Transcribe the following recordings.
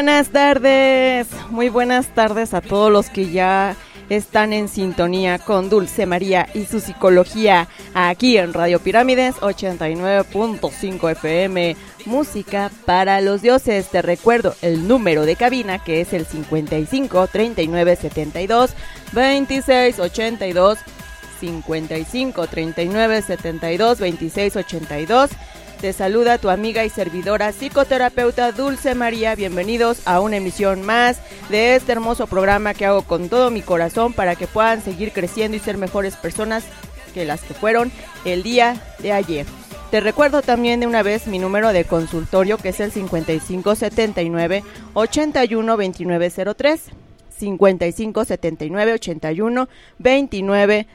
Buenas tardes, muy buenas tardes a todos los que ya están en sintonía con Dulce María y su psicología aquí en Radio Pirámides 89.5 FM. Música para los dioses. Te recuerdo el número de cabina que es el 55 39 72 26 82 55 39 72 26 82. Te saluda tu amiga y servidora psicoterapeuta Dulce María. Bienvenidos a una emisión más de este hermoso programa que hago con todo mi corazón para que puedan seguir creciendo y ser mejores personas que las que fueron el día de ayer. Te recuerdo también de una vez mi número de consultorio que es el 5579 812903. 55 79 81 29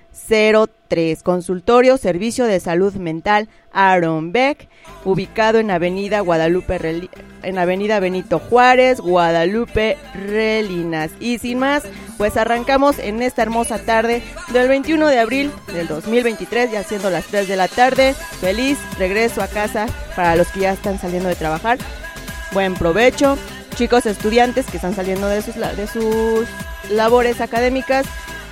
03. Consultorio Servicio de Salud Mental Aaron Beck, ubicado en Avenida Guadalupe Reli- en Avenida Benito Juárez, Guadalupe Relinas. Y sin más, pues arrancamos en esta hermosa tarde del 21 de abril del 2023, ya siendo las 3 de la tarde. Feliz regreso a casa para los que ya están saliendo de trabajar. Buen provecho chicos estudiantes que están saliendo de sus, de sus labores académicas,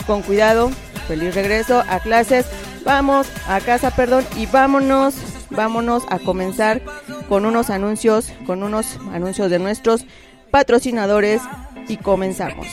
con cuidado, feliz regreso a clases, vamos a casa, perdón, y vámonos, vámonos a comenzar con unos anuncios, con unos anuncios de nuestros patrocinadores y comenzamos.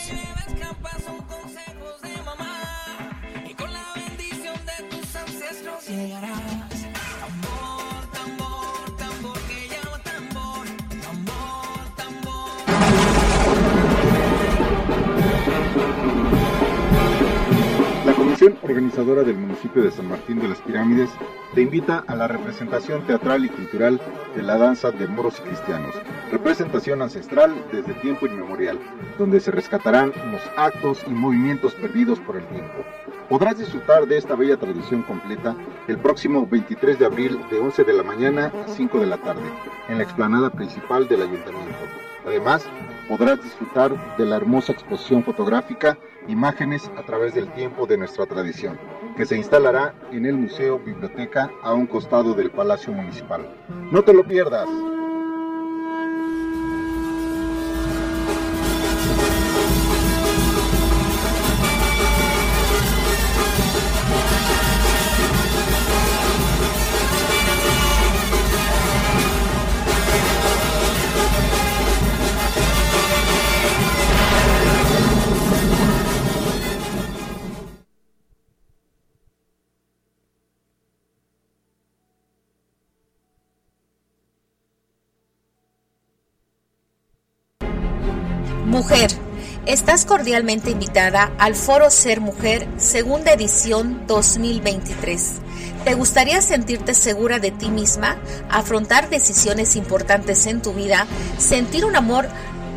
Organizadora del municipio de San Martín de las Pirámides te invita a la representación teatral y cultural de la danza de moros y cristianos, representación ancestral desde tiempo inmemorial, donde se rescatarán los actos y movimientos perdidos por el tiempo. Podrás disfrutar de esta bella tradición completa el próximo 23 de abril de 11 de la mañana a 5 de la tarde en la explanada principal del ayuntamiento. Además, podrás disfrutar de la hermosa exposición fotográfica Imágenes a través del tiempo de nuestra tradición, que se instalará en el Museo Biblioteca a un costado del Palacio Municipal. No te lo pierdas. Mujer, estás cordialmente invitada al Foro Ser Mujer, segunda edición 2023. ¿Te gustaría sentirte segura de ti misma, afrontar decisiones importantes en tu vida, sentir un amor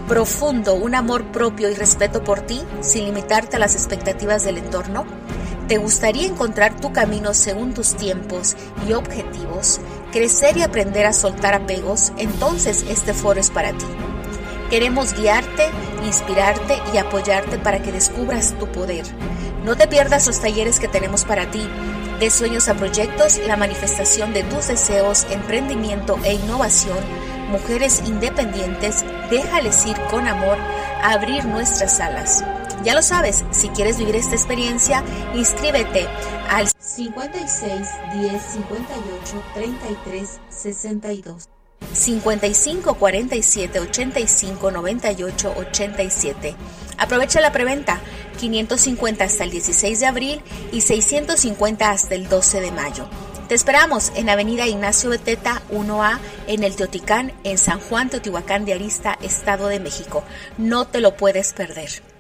profundo, un amor propio y respeto por ti, sin limitarte a las expectativas del entorno? ¿Te gustaría encontrar tu camino según tus tiempos y objetivos, crecer y aprender a soltar apegos? Entonces este foro es para ti. Queremos guiarte, inspirarte y apoyarte para que descubras tu poder. No te pierdas los talleres que tenemos para ti. De sueños a proyectos, la manifestación de tus deseos, emprendimiento e innovación. Mujeres independientes, déjales ir con amor a abrir nuestras alas. Ya lo sabes, si quieres vivir esta experiencia, inscríbete al 56 10 58 33 62. 55 47 85 98 87. Aprovecha la preventa 550 hasta el 16 de abril y 650 hasta el 12 de mayo. Te esperamos en Avenida Ignacio Beteta 1A en el Teoticán en San Juan Teotihuacán de Arista, Estado de México. No te lo puedes perder.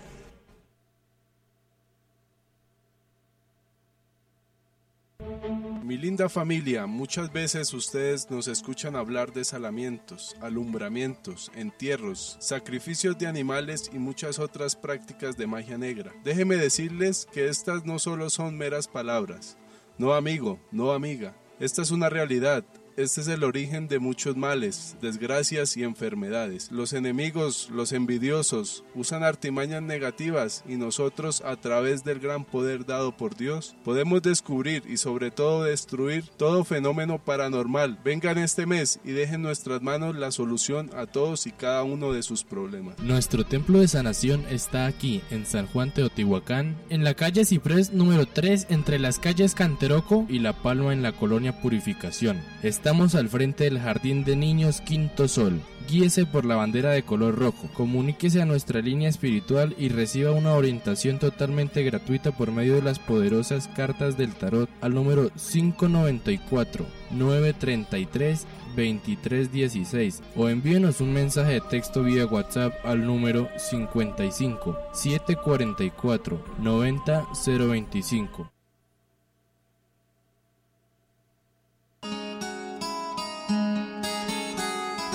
Mi linda familia, muchas veces ustedes nos escuchan hablar de salamientos, alumbramientos, entierros, sacrificios de animales y muchas otras prácticas de magia negra. Déjeme decirles que estas no solo son meras palabras. No amigo, no amiga. Esta es una realidad, este es el origen de muchos males, desgracias y enfermedades. Los enemigos, los envidiosos, usan artimañas negativas y nosotros, a través del gran poder dado por Dios, podemos descubrir y sobre todo destruir todo fenómeno paranormal. Vengan este mes y dejen en nuestras manos la solución a todos y cada uno de sus problemas. Nuestro templo de sanación está aquí, en San Juan Teotihuacán, en la calle Ciprés número 3, entre las calles Canteroco y La Palma en la colonia Purificación. Estamos al frente del Jardín de Niños Quinto Sol. Guíese por la bandera de color rojo. Comuníquese a nuestra línea espiritual y reciba una orientación totalmente gratuita por medio de las poderosas cartas del tarot al número 594 933 2316 o envíenos un mensaje de texto vía WhatsApp al número 55 744 90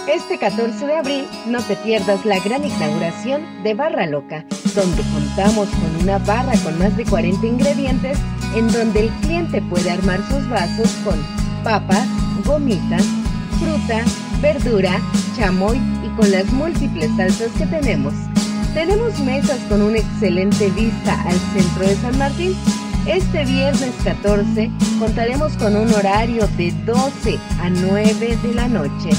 Este 14 de abril no te pierdas la gran inauguración de Barra Loca, donde contamos con una barra con más de 40 ingredientes en donde el cliente puede armar sus vasos con papas, gomitas, fruta, verdura, chamoy y con las múltiples salsas que tenemos. Tenemos mesas con una excelente vista al centro de San Martín. Este viernes 14 contaremos con un horario de 12 a 9 de la noche.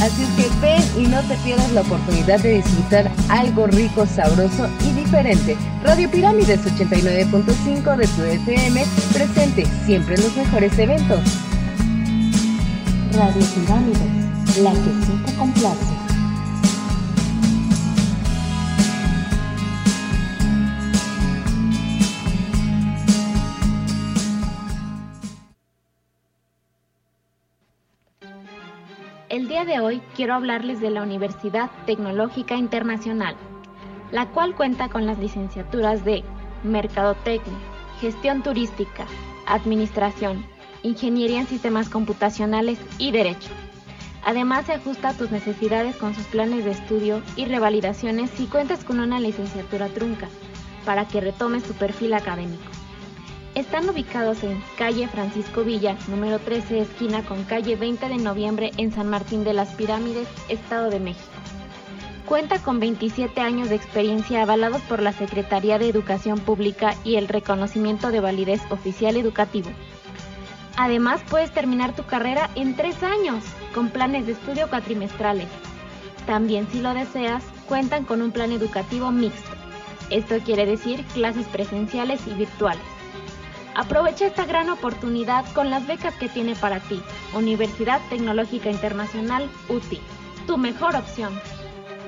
Así que ven y no te pierdas la oportunidad de disfrutar algo rico, sabroso y diferente. Radio Pirámides 89.5 de tu FM presente siempre en los mejores eventos. Radio Pirámides, la que sí te complace. El día de hoy quiero hablarles de la Universidad Tecnológica Internacional, la cual cuenta con las licenciaturas de Mercadotecnia, Gestión Turística, Administración, Ingeniería en Sistemas Computacionales y Derecho. Además se ajusta a tus necesidades con sus planes de estudio y revalidaciones si cuentas con una licenciatura trunca, para que retomes tu perfil académico. Están ubicados en calle Francisco Villa, número 13, esquina con calle 20 de noviembre en San Martín de las Pirámides, Estado de México. Cuenta con 27 años de experiencia avalados por la Secretaría de Educación Pública y el reconocimiento de validez oficial educativo. Además, puedes terminar tu carrera en tres años, con planes de estudio cuatrimestrales. También, si lo deseas, cuentan con un plan educativo mixto. Esto quiere decir clases presenciales y virtuales. Aprovecha esta gran oportunidad con las becas que tiene para ti. Universidad Tecnológica Internacional UTI, tu mejor opción.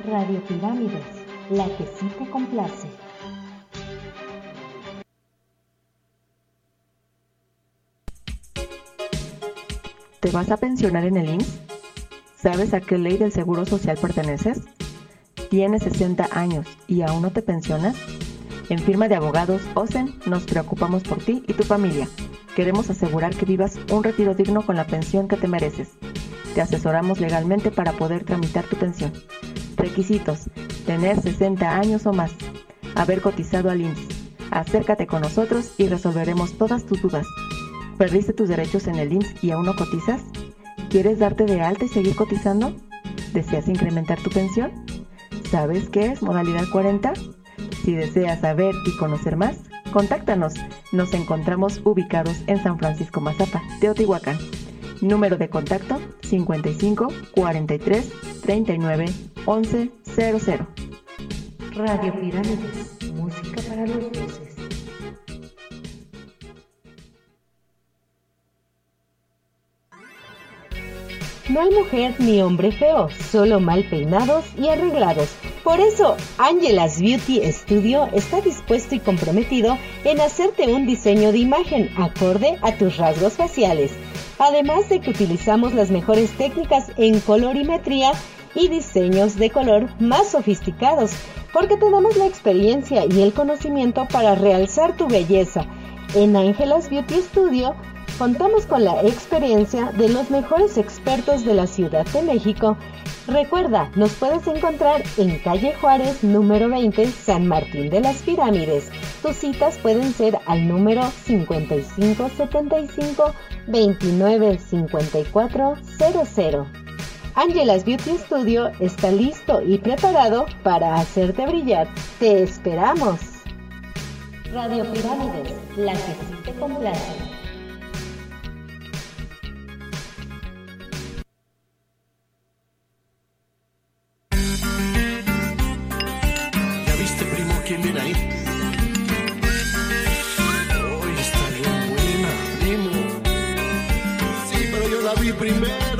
Radio Pirámides, la que sí te complace. ¿Te vas a pensionar en el IMSS? ¿Sabes a qué ley del Seguro Social perteneces? ¿Tienes 60 años y aún no te pensionas? En firma de abogados OSEN nos preocupamos por ti y tu familia. Queremos asegurar que vivas un retiro digno con la pensión que te mereces. Te asesoramos legalmente para poder tramitar tu pensión. Requisitos: tener 60 años o más, haber cotizado al IMSS. Acércate con nosotros y resolveremos todas tus dudas. ¿Perdiste tus derechos en el IMSS y aún no cotizas? ¿Quieres darte de alta y seguir cotizando? ¿Deseas incrementar tu pensión? ¿Sabes qué es modalidad 40? Si deseas saber y conocer más, contáctanos. Nos encontramos ubicados en San Francisco Mazapa, Teotihuacán. Número de contacto 55 43 39 11 00. Radio Pirámides, música para los No hay mujer ni hombre feo, solo mal peinados y arreglados. Por eso, Angela's Beauty Studio está dispuesto y comprometido en hacerte un diseño de imagen acorde a tus rasgos faciales. Además de que utilizamos las mejores técnicas en colorimetría y diseños de color más sofisticados, porque tenemos la experiencia y el conocimiento para realzar tu belleza. En Angela's Beauty Studio contamos con la experiencia de los mejores expertos de la Ciudad de México. Recuerda, nos puedes encontrar en calle Juárez número 20, San Martín de las Pirámides. Tus citas pueden ser al número 5575 295400. Angela's Beauty Studio está listo y preparado para hacerte brillar. ¡Te esperamos! Radio Pirámides, la que sí te complace. ¿Ya viste, primo, quién viene ahí? Hoy está bien buena, primo. Sí, pero yo la vi primero.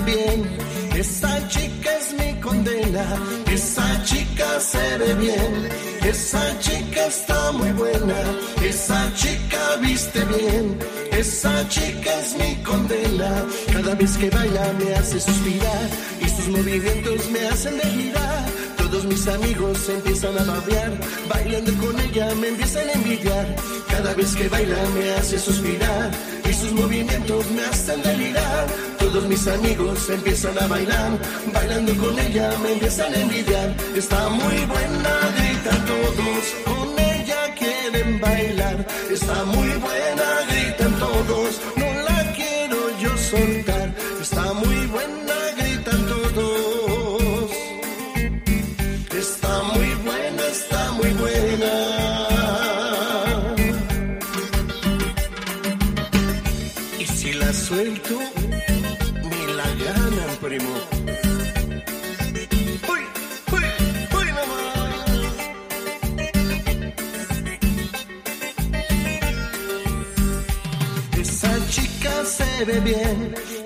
Bien, esa chica es mi condena, esa chica se ve bien, esa chica está muy buena, esa chica viste bien, esa chica es mi condena, cada vez que baila me hace suspirar y sus movimientos me hacen girar. Todos mis amigos empiezan a babear, bailando con ella me empiezan a envidiar. Cada vez que baila me hace suspirar y sus movimientos me hacen delirar. Todos mis amigos empiezan a bailar, bailando con ella me empiezan a envidiar. Está muy buena, gritan todos, con ella quieren bailar. Está muy buena, gritan todos, no la quiero yo soltar. Está muy buena,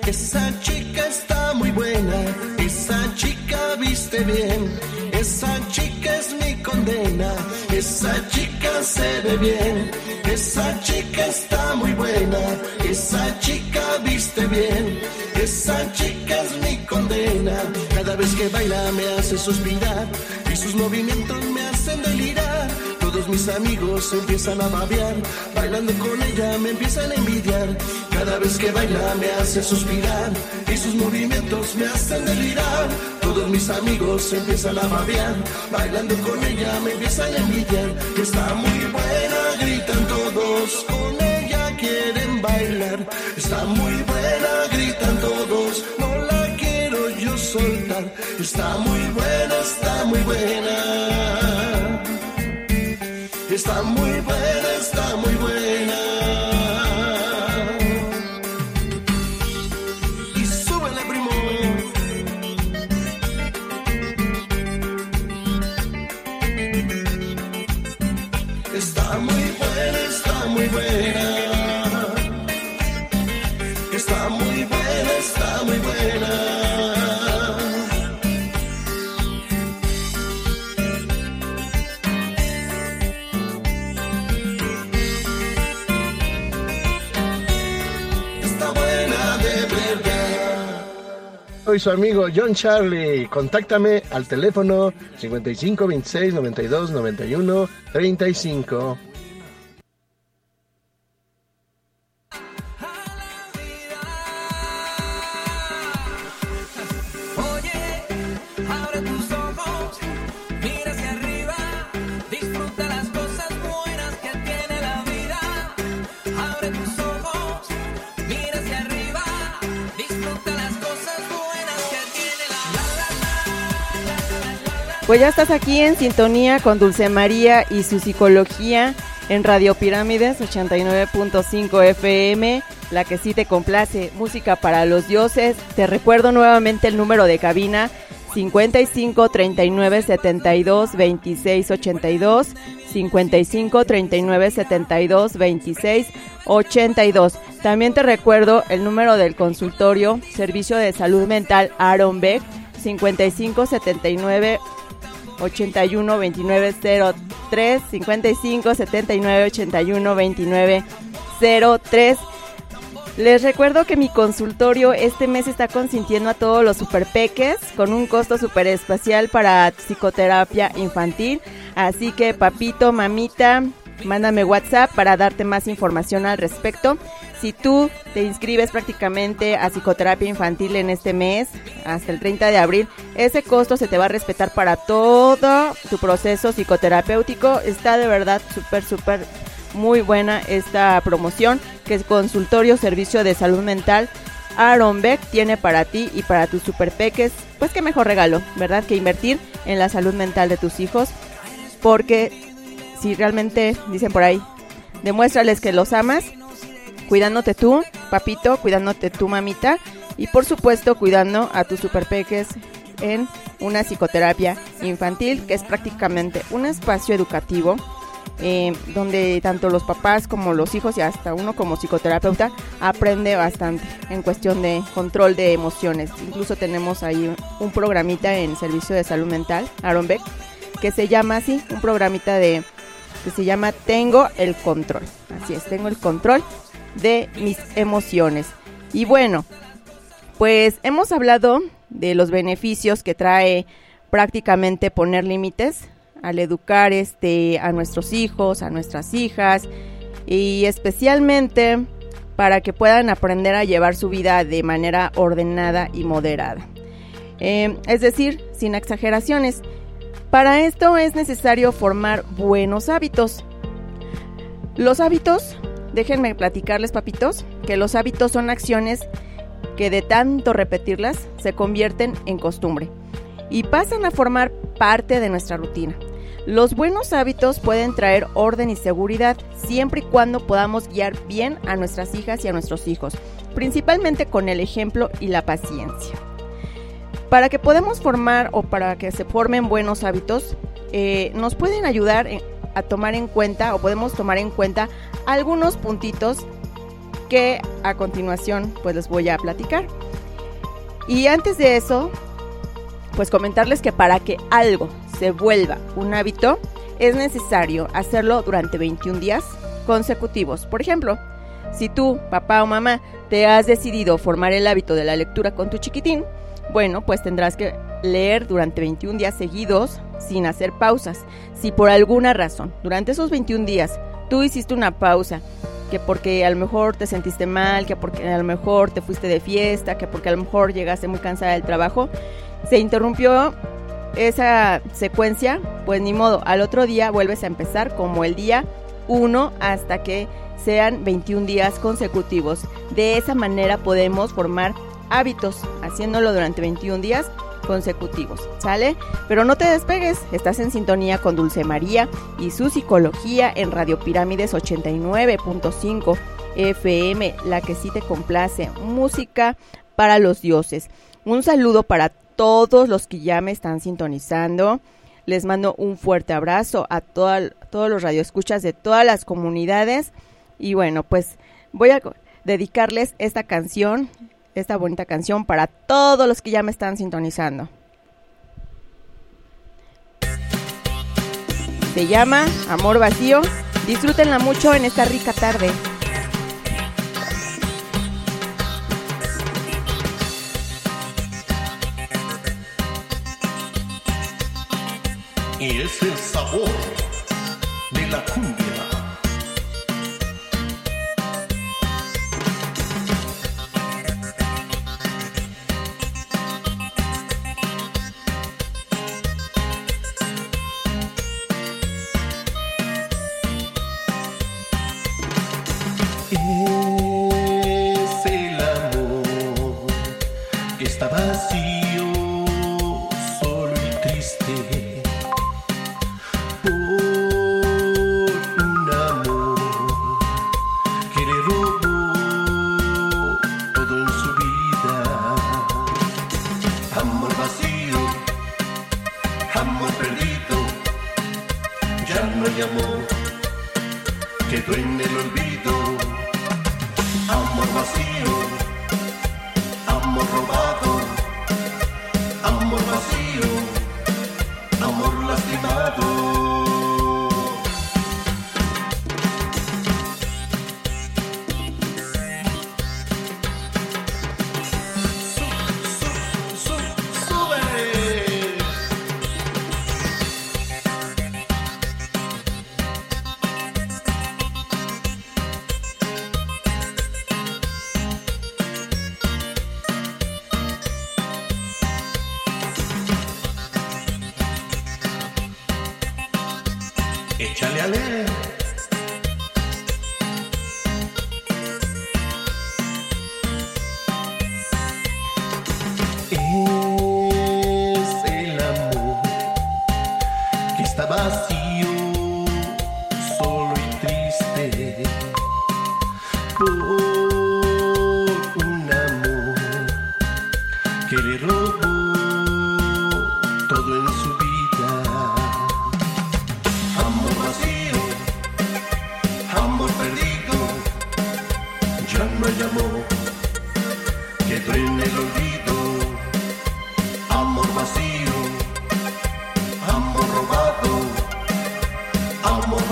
esa chica está muy buena, esa chica viste bien, esa chica es mi condena. Esa chica se ve bien, esa chica está muy buena, esa chica viste bien, esa chica es mi condena. Cada vez que baila me hace suspirar y sus movimientos me hacen delirar. Mis amigos empiezan a babear, bailando con ella me empiezan a envidiar. Cada vez que baila me hace suspirar y sus movimientos me hacen delirar. Todos mis amigos empiezan a babear, bailando con ella me empiezan a envidiar. Está muy buena, gritan todos, con ella quieren bailar. Está muy buena, gritan todos, no la quiero yo soltar. Está muy buena, está muy buena. Está muy buena, está muy buena. Soy su amigo John Charlie. Contáctame al teléfono 55 26 92 91 35. Pues ya estás aquí en sintonía con Dulce María y su psicología en Radio Pirámides 89.5 FM, la que sí te complace, música para los dioses. Te recuerdo nuevamente el número de cabina 55 39 72 26 82 55 39 72 26 82. También te recuerdo el número del consultorio Servicio de Salud Mental Aaron Beck 55 79 81 29 03 55 79 81 29 03 les recuerdo que mi consultorio este mes está consintiendo a todos los superpeques con un costo super espacial para psicoterapia infantil. Así que papito, mamita, mándame WhatsApp para darte más información al respecto. Si tú te inscribes prácticamente a psicoterapia infantil en este mes, hasta el 30 de abril, ese costo se te va a respetar para todo tu proceso psicoterapéutico. Está de verdad súper, súper muy buena esta promoción que es Consultorio Servicio de Salud Mental Aaron Beck tiene para ti y para tus super peques. Pues qué mejor regalo, ¿verdad? Que invertir en la salud mental de tus hijos. Porque si realmente, dicen por ahí, demuéstrales que los amas, cuidándote tú, papito, cuidándote tú, mamita. Y por supuesto, cuidando a tus super peques en una psicoterapia infantil, que es prácticamente un espacio educativo eh, donde tanto los papás como los hijos y hasta uno como psicoterapeuta aprende bastante en cuestión de control de emociones. Incluso tenemos ahí un programita en servicio de salud mental, Aaron Beck, que se llama así, un programita de que se llama Tengo el control. Así es, tengo el control de mis emociones. Y bueno, pues hemos hablado de los beneficios que trae prácticamente poner límites al educar este a nuestros hijos, a nuestras hijas y especialmente para que puedan aprender a llevar su vida de manera ordenada y moderada. Eh, es decir, sin exageraciones. Para esto es necesario formar buenos hábitos. Los hábitos, déjenme platicarles papitos, que los hábitos son acciones que de tanto repetirlas se convierten en costumbre y pasan a formar parte de nuestra rutina. Los buenos hábitos pueden traer orden y seguridad siempre y cuando podamos guiar bien a nuestras hijas y a nuestros hijos, principalmente con el ejemplo y la paciencia. Para que podamos formar o para que se formen buenos hábitos, eh, nos pueden ayudar a tomar en cuenta o podemos tomar en cuenta algunos puntitos que a continuación pues les voy a platicar. Y antes de eso, pues comentarles que para que algo se vuelva un hábito, es necesario hacerlo durante 21 días consecutivos. Por ejemplo, si tú, papá o mamá, te has decidido formar el hábito de la lectura con tu chiquitín, bueno, pues tendrás que leer durante 21 días seguidos sin hacer pausas. Si por alguna razón, durante esos 21 días, tú hiciste una pausa, que porque a lo mejor te sentiste mal, que porque a lo mejor te fuiste de fiesta, que porque a lo mejor llegaste muy cansada del trabajo, se interrumpió esa secuencia, pues ni modo, al otro día vuelves a empezar como el día 1 hasta que sean 21 días consecutivos. De esa manera podemos formar hábitos, haciéndolo durante 21 días consecutivos, ¿sale? Pero no te despegues, estás en sintonía con Dulce María y su psicología en Radio Pirámides 89.5 FM, la que sí te complace, música para los dioses. Un saludo para todos los que ya me están sintonizando. Les mando un fuerte abrazo a todos los radioescuchas de todas las comunidades. Y bueno, pues voy a dedicarles esta canción, esta bonita canción para todos los que ya me están sintonizando. Se llama Amor Vacío. Disfrútenla mucho en esta rica tarde. y es el sabor de la cumbia.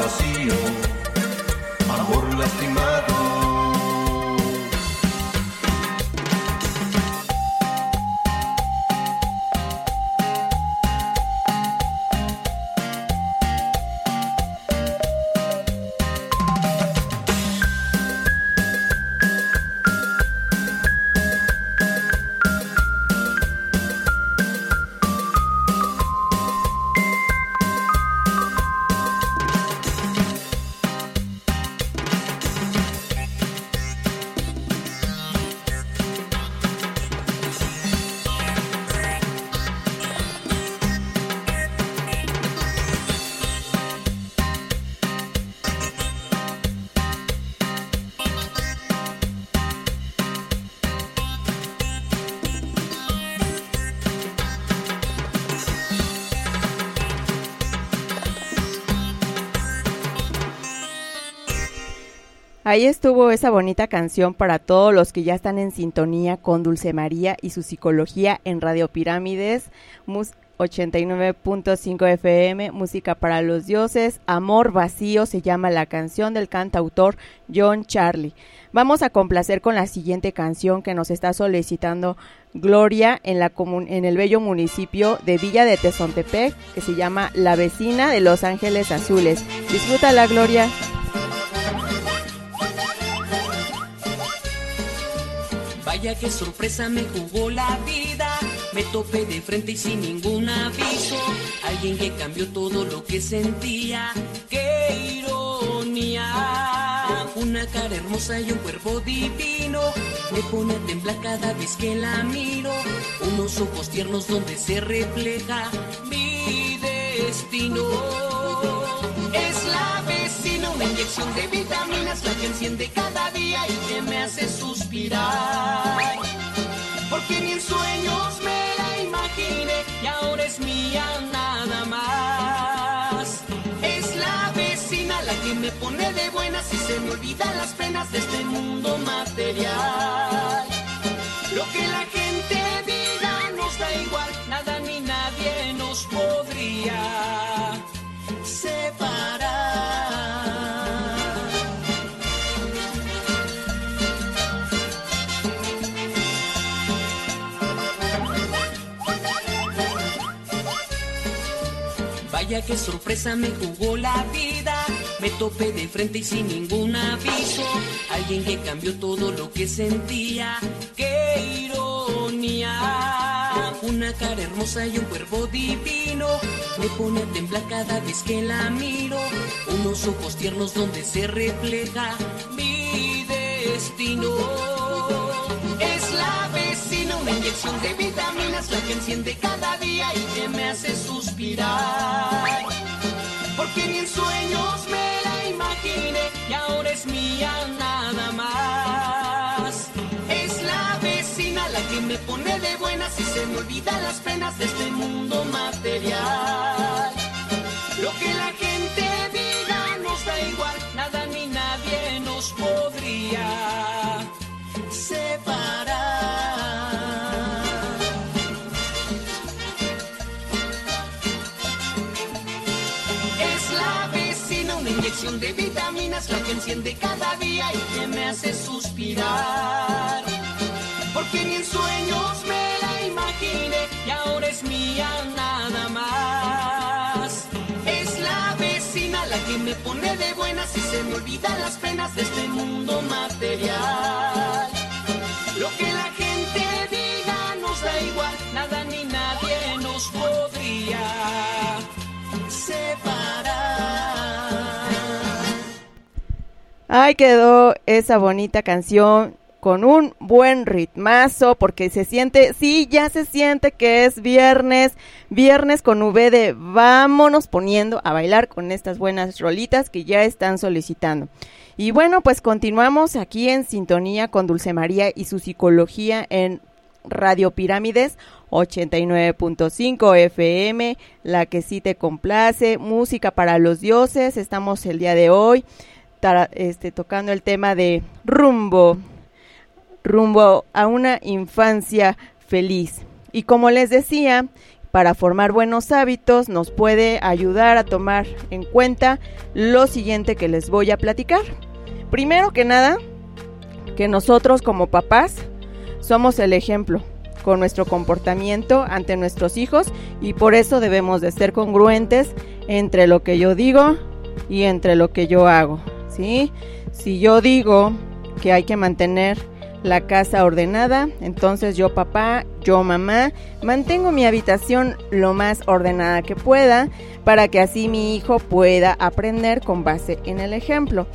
Vacío, amor lastimado. Ahí estuvo esa bonita canción para todos los que ya están en sintonía con Dulce María y su psicología en Radio Pirámides mus- 89.5 FM, música para los dioses, Amor vacío se llama la canción del cantautor John Charlie. Vamos a complacer con la siguiente canción que nos está solicitando Gloria en, la el bello municipio de Villa de Tezontepec, que se llama La vecina de Los Ángeles Azules. Disfrútala, Gloria. Vaya que sorpresa me jugó la vida. Me topé de frente y sin ningún aviso. Alguien que cambió todo lo que sentía. ¡Qué ironía! Una cara hermosa y un cuerpo divino. Me pone a temblar cada vez que la miro. Unos ojos tiernos donde se refleja mi destino. Es la vecina, una inyección de vitaminas, la que enciende cada día y que me hace suspirar. Porque ni en sueños me la imaginé y ahora es mía nada más. Es la vecina la que me pone de buenas y se me olvidan las penas de este mundo material. Lo que la gente diga nos da igual, nada ni nadie nos podría separar. Vaya que sorpresa me jugó la vida. Me topé de frente y sin ningún aviso. Alguien que cambió todo lo que sentía. ¡Qué ironía! Una cara hermosa y un cuerpo divino. Me pone a temblar cada vez que la miro. Unos ojos tiernos donde se refleja mi destino. De vitaminas, la que enciende cada día y que me hace suspirar. Porque ni en sueños me la imaginé y ahora es mía nada más. Es la vecina la que me pone de buenas y se me olvidan las penas de este mundo material. Lo que la gente diga nos da igual, nada ni nadie nos podría separar. De vitaminas, la que enciende cada día y que me hace suspirar. Porque ni en sueños me la imaginé y ahora es mía nada más. Es la vecina la que me pone de buenas y se me olvidan las penas de este mundo material. Lo que la gente diga nos da igual, nada ni nadie nos podría separar. Ay, quedó esa bonita canción con un buen ritmazo porque se siente, sí, ya se siente que es viernes, viernes con V de vámonos poniendo a bailar con estas buenas rolitas que ya están solicitando. Y bueno, pues continuamos aquí en sintonía con Dulce María y su psicología en Radio Pirámides 89.5 FM, la que sí te complace, música para los dioses. Estamos el día de hoy este, tocando el tema de rumbo, rumbo a una infancia feliz. Y como les decía, para formar buenos hábitos nos puede ayudar a tomar en cuenta lo siguiente que les voy a platicar. Primero que nada, que nosotros como papás somos el ejemplo con nuestro comportamiento ante nuestros hijos y por eso debemos de ser congruentes entre lo que yo digo y entre lo que yo hago, ¿sí? Si yo digo que hay que mantener la casa ordenada, entonces yo papá, yo mamá, mantengo mi habitación lo más ordenada que pueda para que así mi hijo pueda aprender con base en el ejemplo.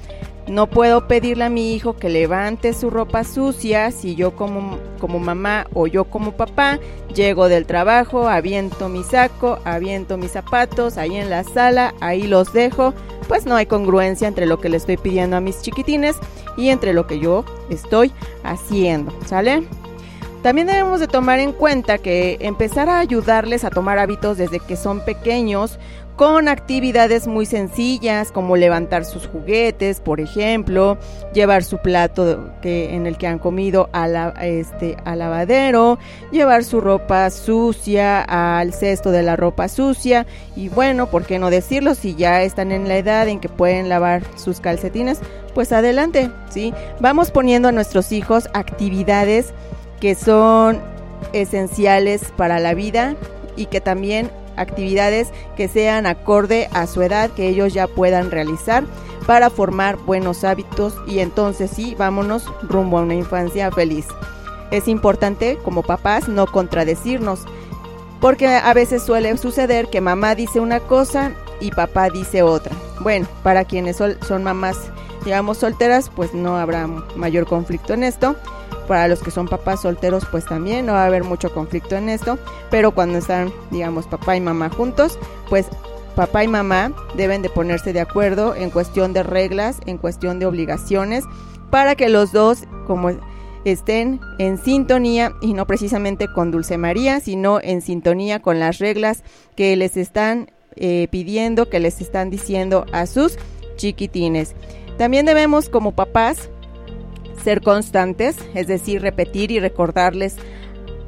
No puedo pedirle a mi hijo que levante su ropa sucia si yo como, como mamá o yo como papá llego del trabajo, aviento mi saco, aviento mis zapatos ahí en la sala, ahí los dejo. Pues no hay congruencia entre lo que le estoy pidiendo a mis chiquitines y entre lo que yo estoy haciendo, ¿sale? También debemos de tomar en cuenta que empezar a ayudarles a tomar hábitos desde que son pequeños con actividades muy sencillas como levantar sus juguetes, por ejemplo, llevar su plato que, en el que han comido a este, al lavadero, llevar su ropa sucia al cesto de la ropa sucia y bueno, ¿por qué no decirlo? Si ya están en la edad en que pueden lavar sus calcetines, pues adelante, ¿sí? Vamos poniendo a nuestros hijos actividades que son esenciales para la vida y que también actividades que sean acorde a su edad, que ellos ya puedan realizar para formar buenos hábitos y entonces sí, vámonos rumbo a una infancia feliz. Es importante como papás no contradecirnos, porque a veces suele suceder que mamá dice una cosa y papá dice otra. Bueno, para quienes son mamás, digamos, solteras, pues no habrá mayor conflicto en esto para los que son papás solteros, pues también no va a haber mucho conflicto en esto. Pero cuando están, digamos, papá y mamá juntos, pues papá y mamá deben de ponerse de acuerdo en cuestión de reglas, en cuestión de obligaciones, para que los dos, como estén en sintonía y no precisamente con Dulce María, sino en sintonía con las reglas que les están eh, pidiendo, que les están diciendo a sus chiquitines. También debemos como papás ser constantes, es decir, repetir y recordarles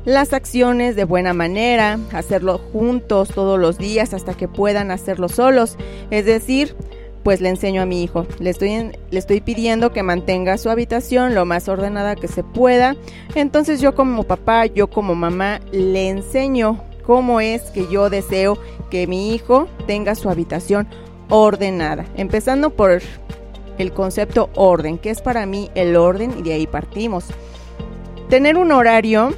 las acciones de buena manera, hacerlo juntos todos los días hasta que puedan hacerlo solos, es decir, pues le enseño a mi hijo, le estoy, le estoy pidiendo que mantenga su habitación lo más ordenada que se pueda, entonces yo como papá, yo como mamá, le enseño cómo es que yo deseo que mi hijo tenga su habitación ordenada, empezando por el concepto orden, que es para mí el orden y de ahí partimos. Tener un horario,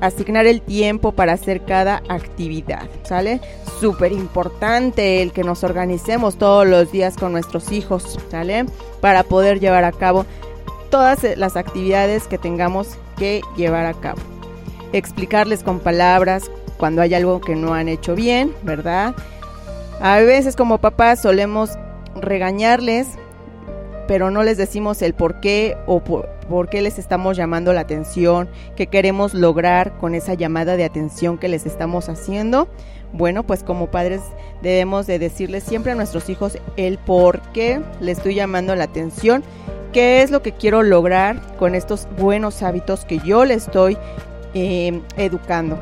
asignar el tiempo para hacer cada actividad, ¿sale? Súper importante el que nos organicemos todos los días con nuestros hijos, ¿sale? Para poder llevar a cabo todas las actividades que tengamos que llevar a cabo. Explicarles con palabras cuando hay algo que no han hecho bien, ¿verdad? A veces como papás solemos regañarles pero no les decimos el por qué o por, qué les estamos llamando la atención, qué queremos lograr con esa llamada de atención que les estamos haciendo. Bueno, pues como padres debemos de decirles siempre a nuestros hijos el por qué le estoy llamando la atención, qué es lo que quiero lograr con estos buenos hábitos que yo le estoy eh, educando.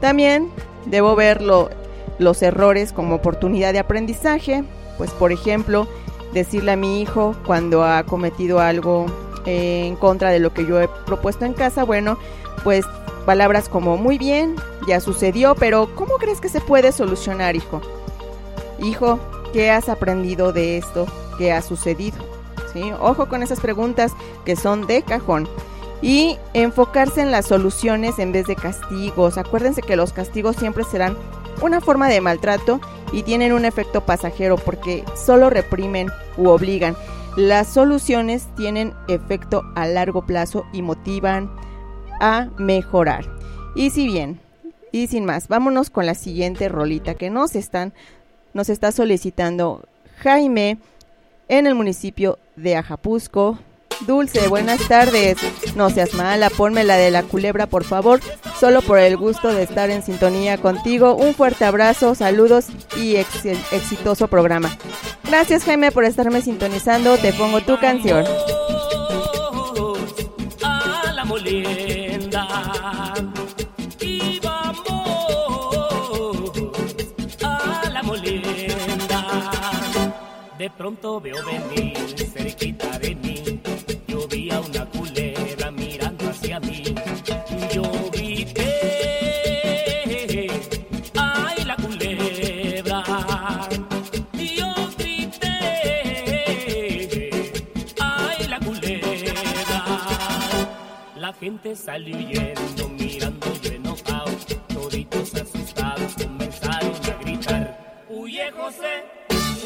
También debo ver los errores como oportunidad de aprendizaje, pues por ejemplo, decirle a mi hijo cuando ha cometido algo en contra de lo que yo he propuesto en casa, bueno, pues palabras como muy bien, ya sucedió, pero ¿cómo crees que se puede solucionar, hijo? Hijo, ¿qué has aprendido de esto que ha sucedido? Ojo con esas preguntas que son de cajón. Y enfocarse en las soluciones en vez de castigos. Acuérdense que los castigos siempre serán una forma de maltrato y tienen un efecto pasajero porque solo reprimen u obligan. Las soluciones tienen efecto a largo plazo y motivan a mejorar. Y si bien, y sin más, vámonos con la siguiente rolita que nos están nos está solicitando Jaime en el municipio de Ajapusco, Dulce, buenas tardes. No seas mala, ponme la de la culebra, por favor. Solo por el gusto de estar en sintonía contigo. Un fuerte abrazo, saludos y exitoso programa. Gracias, Jaime, por estarme sintonizando. Te pongo tu canción. A la molienda. Y vamos a la. De pronto veo venir cerquita de mí gente salió huyendo, mirando yo enojado. Toditos asustados comenzaron a gritar. Huye José,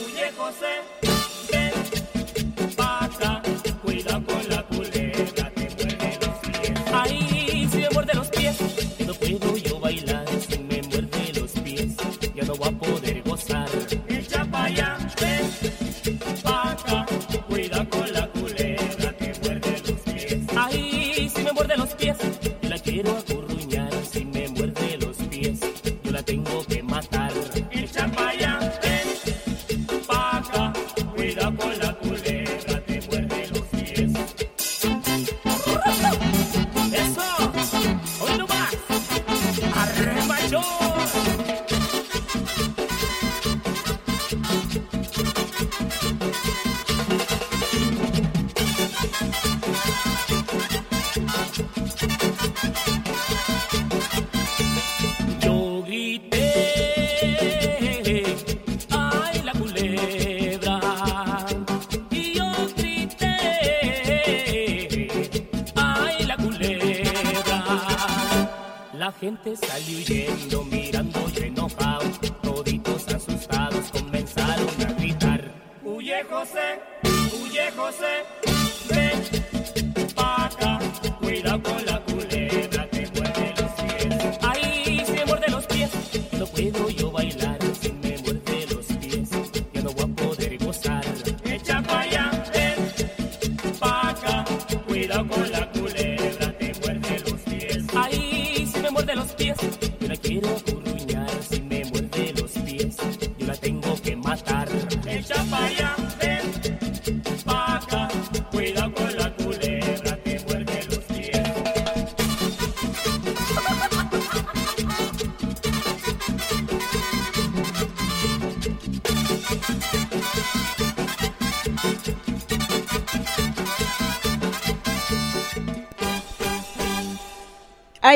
huye José.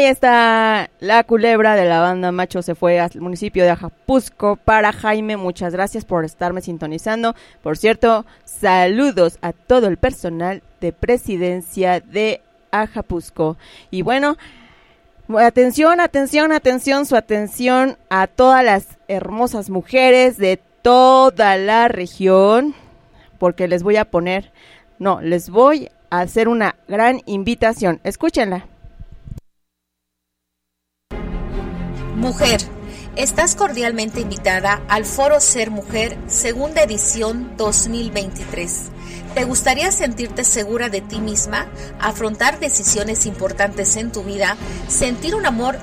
Ahí está la culebra de la banda Macho se fue al municipio de Ajapusco. Para Jaime, muchas gracias por estarme sintonizando. Por cierto, saludos a todo el personal de presidencia de Ajapusco. Y bueno, atención, atención, atención, su atención a todas las hermosas mujeres de toda la región. Porque les voy a poner, no, les voy a hacer una gran invitación. Escúchenla. Mujer, estás cordialmente invitada al Foro Ser Mujer, segunda edición 2023. ¿Te gustaría sentirte segura de ti misma, afrontar decisiones importantes en tu vida, sentir un amor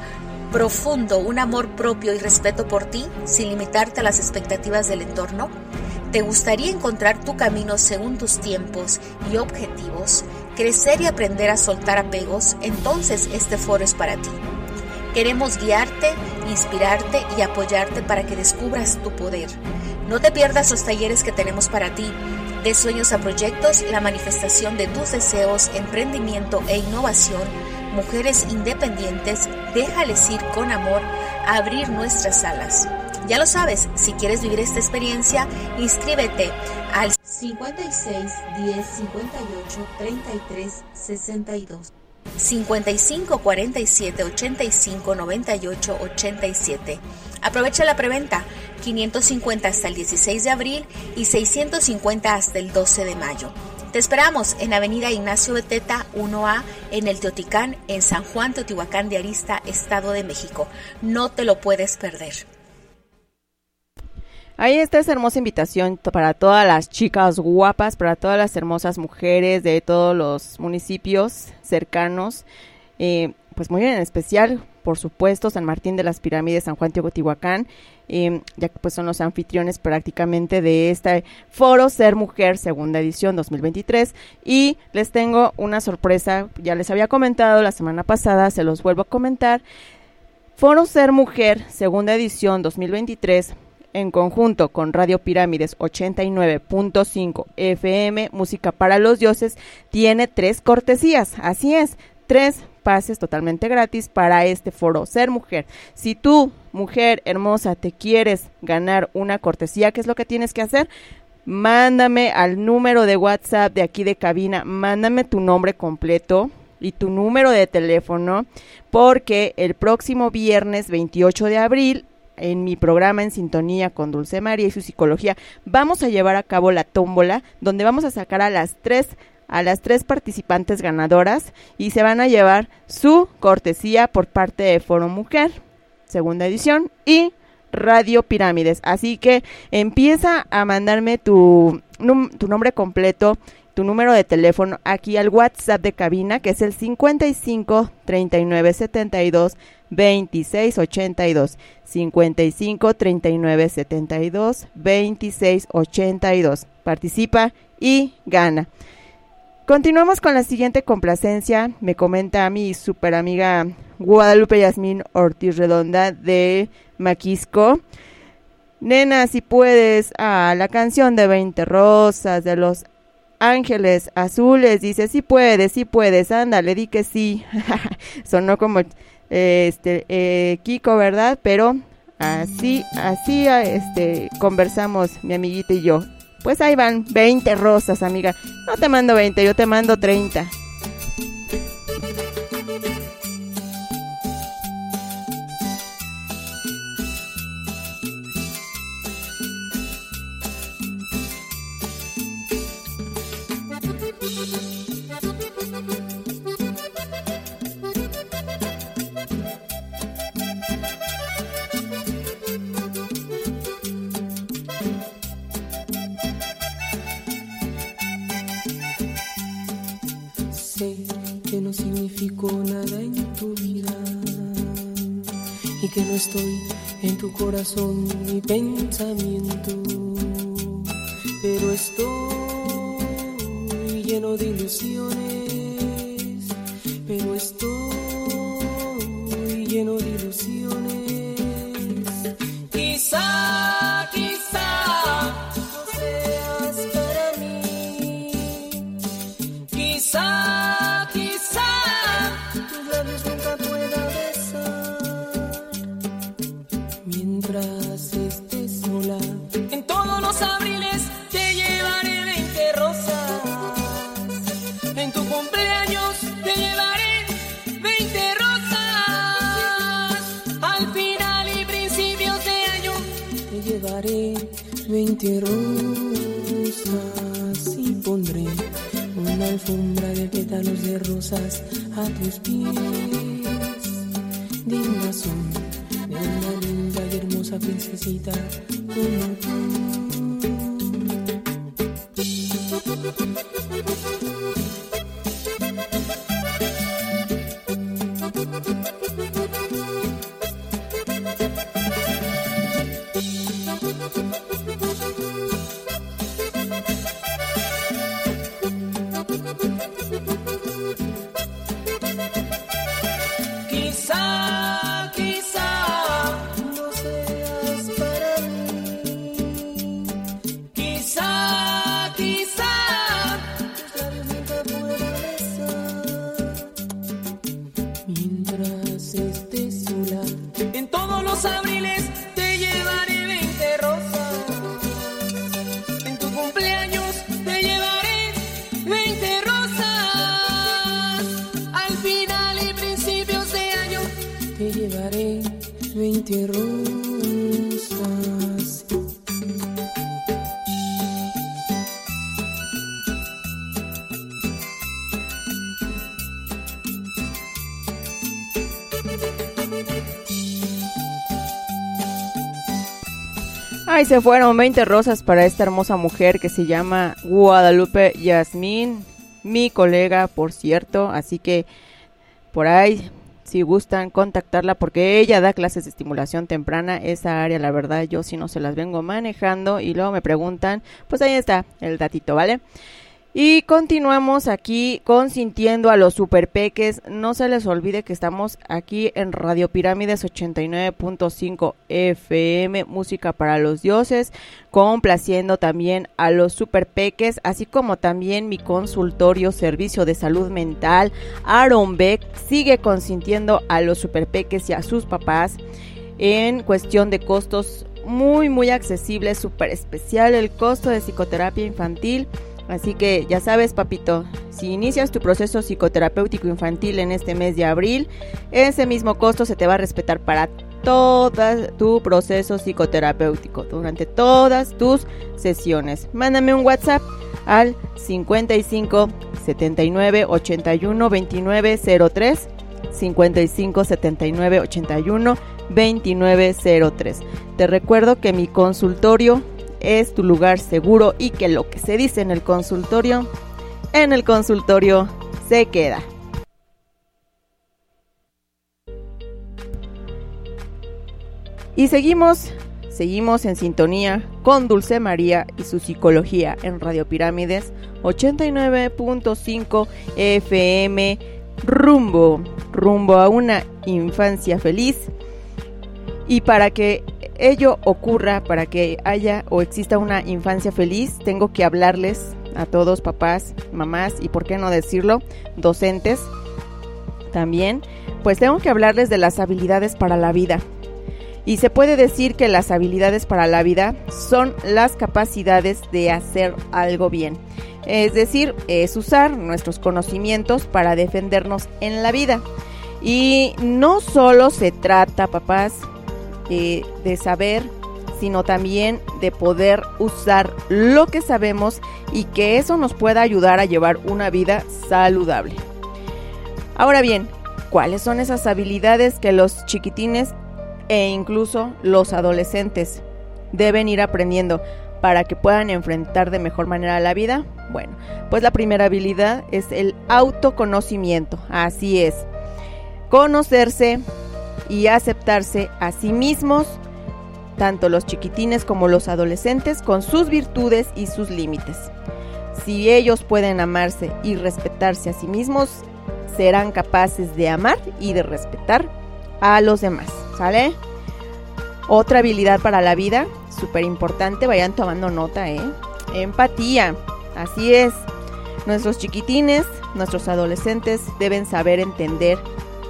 profundo, un amor propio y respeto por ti, sin limitarte a las expectativas del entorno? ¿Te gustaría encontrar tu camino según tus tiempos y objetivos, crecer y aprender a soltar apegos? Entonces este foro es para ti. Queremos guiarte, inspirarte y apoyarte para que descubras tu poder. No te pierdas los talleres que tenemos para ti. De sueños a proyectos, la manifestación de tus deseos, emprendimiento e innovación. Mujeres independientes, déjales ir con amor a abrir nuestras alas. Ya lo sabes, si quieres vivir esta experiencia, inscríbete al 56 10 58 33 62. 55 47 85 98 87. Aprovecha la preventa 550 hasta el 16 de abril y 650 hasta el 12 de mayo. Te esperamos en Avenida Ignacio Beteta 1A en el Teoticán en San Juan Teotihuacán de Arista, Estado de México. No te lo puedes perder. Ahí está esa hermosa invitación para todas las chicas guapas, para todas las hermosas mujeres de todos los municipios cercanos. Eh, pues muy en especial, por supuesto, San Martín de las Pirámides, San Juan Teotihuacán, eh, ya que pues son los anfitriones prácticamente de este foro Ser Mujer, segunda edición 2023. Y les tengo una sorpresa, ya les había comentado la semana pasada, se los vuelvo a comentar. Foro Ser Mujer, segunda edición 2023 en conjunto con Radio Pirámides 89.5 FM, Música para los Dioses, tiene tres cortesías. Así es, tres pases totalmente gratis para este foro Ser Mujer. Si tú, mujer hermosa, te quieres ganar una cortesía, ¿qué es lo que tienes que hacer? Mándame al número de WhatsApp de aquí de cabina, mándame tu nombre completo, y tu número de teléfono porque el próximo viernes 28 de abril en mi programa en sintonía con Dulce María y su psicología, vamos a llevar a cabo la tómbola, donde vamos a sacar a las tres a las tres participantes ganadoras y se van a llevar su cortesía por parte de Foro Mujer, segunda edición, y Radio Pirámides. Así que empieza a mandarme tu, tu nombre completo, tu número de teléfono aquí al WhatsApp de cabina, que es el 55 39 72 2682 55 39 72 26 82. Participa y gana. Continuamos con la siguiente complacencia. Me comenta mi super amiga Guadalupe Yasmín Ortiz Redonda de Maquisco. Nena, si puedes, a la canción de 20 rosas de los ángeles azules. Dice, si puedes, si puedes, ándale, di que sí. Sonó como este eh, Kiko, ¿verdad? Pero así, así este, conversamos mi amiguita y yo. Pues ahí van 20 rosas, amiga. No te mando 20, yo te mando 30. Nada en tu vida y que no estoy en tu corazón ni pensamiento, pero estoy lleno de ilusiones, pero estoy lleno de ilusiones. Quizá 20 rosas y pondré una alfombra de pétalos de rosas a tus pies. Dignas son de una linda y hermosa princesita como tú. Se fueron 20 rosas para esta hermosa mujer que se llama Guadalupe Yasmín, mi colega, por cierto. Así que por ahí, si gustan contactarla, porque ella da clases de estimulación temprana. Esa área, la verdad, yo si no se las vengo manejando y luego me preguntan, pues ahí está el datito, ¿vale? Y continuamos aquí consintiendo a los superpeques. No se les olvide que estamos aquí en Radio Pirámides 89.5 FM, música para los dioses, complaciendo también a los superpeques, así como también mi consultorio servicio de salud mental. Aaron Beck sigue consintiendo a los superpeques y a sus papás en cuestión de costos muy muy accesibles, súper especial el costo de psicoterapia infantil. Así que ya sabes, papito, si inicias tu proceso psicoterapéutico infantil en este mes de abril, ese mismo costo se te va a respetar para todo tu proceso psicoterapéutico durante todas tus sesiones. Mándame un WhatsApp al 55 79 81 29 03 55 79 81 29 03. Te recuerdo que mi consultorio es tu lugar seguro y que lo que se dice en el consultorio, en el consultorio se queda. Y seguimos, seguimos en sintonía con Dulce María y su psicología en Radio Pirámides 89.5 FM rumbo, rumbo a una infancia feliz. Y para que ello ocurra, para que haya o exista una infancia feliz, tengo que hablarles a todos, papás, mamás y por qué no decirlo, docentes también, pues tengo que hablarles de las habilidades para la vida. Y se puede decir que las habilidades para la vida son las capacidades de hacer algo bien. Es decir, es usar nuestros conocimientos para defendernos en la vida. Y no solo se trata, papás, eh, de saber, sino también de poder usar lo que sabemos y que eso nos pueda ayudar a llevar una vida saludable. Ahora bien, ¿cuáles son esas habilidades que los chiquitines e incluso los adolescentes deben ir aprendiendo para que puedan enfrentar de mejor manera la vida? Bueno, pues la primera habilidad es el autoconocimiento, así es. Conocerse y aceptarse a sí mismos, tanto los chiquitines como los adolescentes, con sus virtudes y sus límites. Si ellos pueden amarse y respetarse a sí mismos, serán capaces de amar y de respetar a los demás, ¿sale? Otra habilidad para la vida, súper importante, vayan tomando nota, ¿eh? Empatía, así es. Nuestros chiquitines, nuestros adolescentes deben saber entender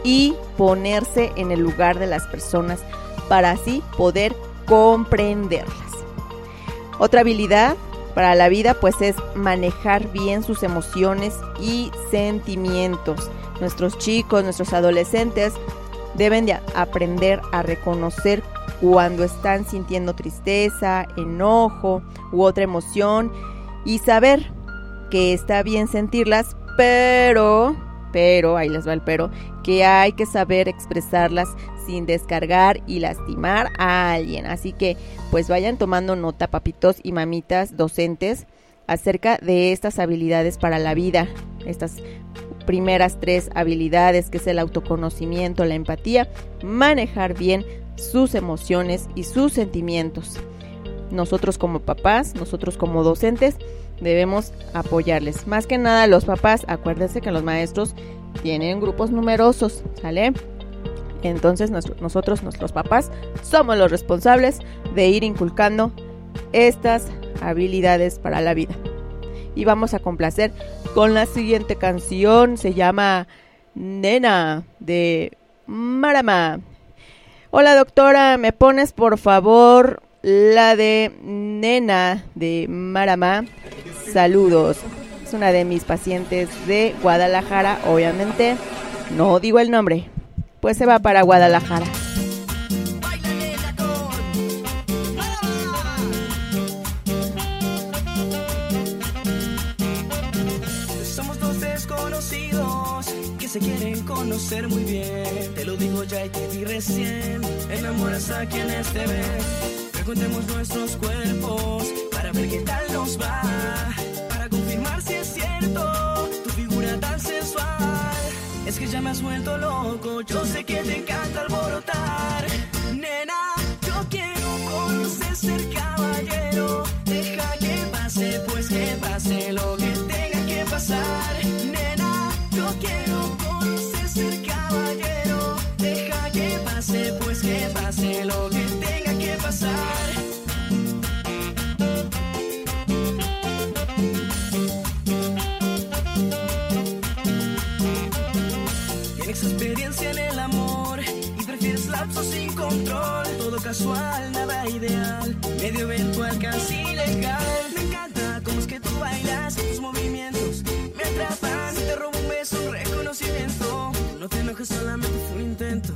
y ponerse en el lugar de las personas para así poder comprenderlas. Otra habilidad para la vida pues es manejar bien sus emociones y sentimientos. Nuestros chicos, nuestros adolescentes deben de aprender a reconocer cuando están sintiendo tristeza, enojo u otra emoción y saber que está bien sentirlas, pero, pero, ahí les va el pero, que hay que saber expresarlas sin descargar y lastimar a alguien. Así que pues vayan tomando nota, papitos y mamitas docentes, acerca de estas habilidades para la vida, estas primeras tres habilidades que es el autoconocimiento, la empatía, manejar bien sus emociones y sus sentimientos. Nosotros como papás, nosotros como docentes, debemos apoyarles. Más que nada los papás, acuérdense que los maestros tienen grupos numerosos, ¿sale? Entonces nosotros, nuestros papás, somos los responsables de ir inculcando estas habilidades para la vida. Y vamos a complacer con la siguiente canción, se llama Nena de Marama. Hola doctora, ¿me pones por favor la de Nena de Marama? Saludos. Es una de mis pacientes de Guadalajara, obviamente. No digo el nombre. Pues se va para Guadalajara. Se quieren conocer muy bien. Te lo digo ya y te vi recién. Enamoras a quienes te ven. Preguntemos nuestros cuerpos para ver qué tal nos va. Para confirmar si es cierto tu figura tan sensual. Es que ya me has vuelto loco. Yo sé que te encanta alborotar. Nena, yo quiero conocer ser caballero. Deja que pase, pues que pase lo que tenga que pasar. Nena, yo quiero conocer ser caballero. Deja que pase, pues que pase lo que tenga que pasar. Experiencia en el amor y prefieres lapsos sin control. Todo casual, nada ideal, medio eventual, casi legal. Me encanta cómo es que tú bailas, tus movimientos me atrapan. Te robo un beso, un reconocimiento. No te enojes, solamente fue un intento.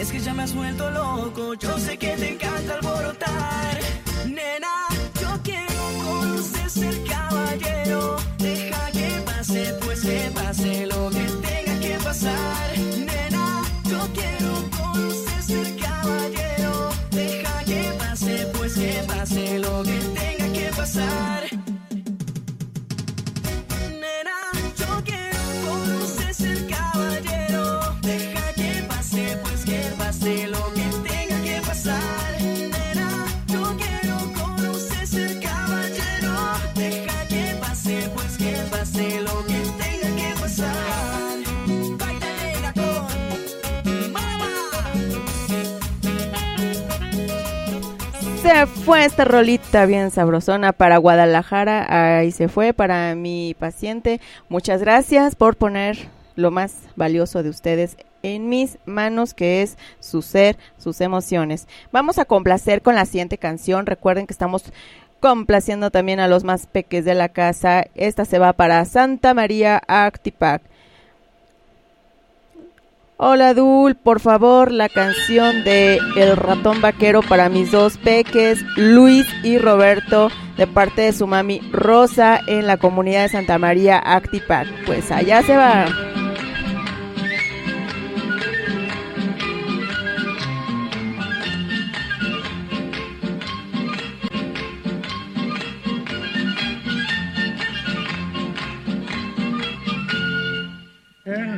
Es que ya me has vuelto loco, yo sé que te encanta alborotar. Nena, yo quiero conocer ser caballero. Deja que pase, pues que pase lo que Nena, yo quiero conocer ser caballero. Deja que pase, pues que pase lo que tenga que pasar. Nena, yo quiero conocer ser caballero. Deja que pase, pues que pase lo que tenga que pasar. Se fue esta rolita bien sabrosona para Guadalajara. Ahí se fue para mi paciente. Muchas gracias por poner lo más valioso de ustedes en mis manos, que es su ser, sus emociones. Vamos a complacer con la siguiente canción. Recuerden que estamos complaciendo también a los más peques de la casa. Esta se va para Santa María Actipac. Hola Dul, por favor, la canción de El ratón vaquero para mis dos peques, Luis y Roberto, de parte de su mami Rosa en la comunidad de Santa María Actipac. Pues allá se va.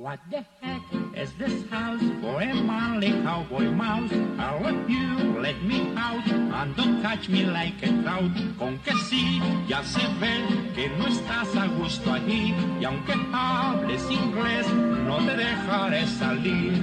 What the heck is this house for a manly cowboy mouse? I'll let you let me out and don't catch me like a trout. Con que sí, ya se ve que no estás a gusto allí y aunque hables inglés, no te dejaré salir.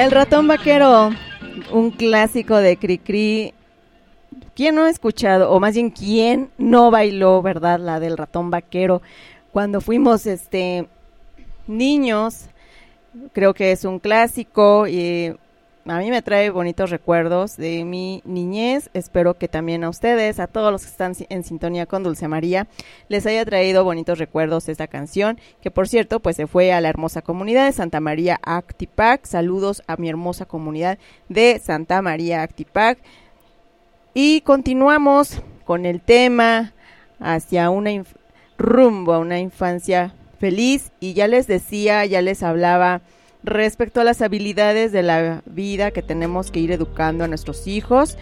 El ratón vaquero, un clásico de Cricri. ¿Quién no ha escuchado, o más bien quién no bailó, verdad, la del ratón vaquero? Cuando fuimos este niños, creo que es un clásico y a mí me trae bonitos recuerdos de mi niñez. Espero que también a ustedes, a todos los que están en sintonía con Dulce María, les haya traído bonitos recuerdos esta canción, que por cierto, pues se fue a la hermosa comunidad de Santa María Actipac. Saludos a mi hermosa comunidad de Santa María Actipac. Y continuamos con el tema hacia una rumbo a una infancia feliz y ya les decía, ya les hablaba respecto a las habilidades de la vida que tenemos que ir educando a nuestros hijos.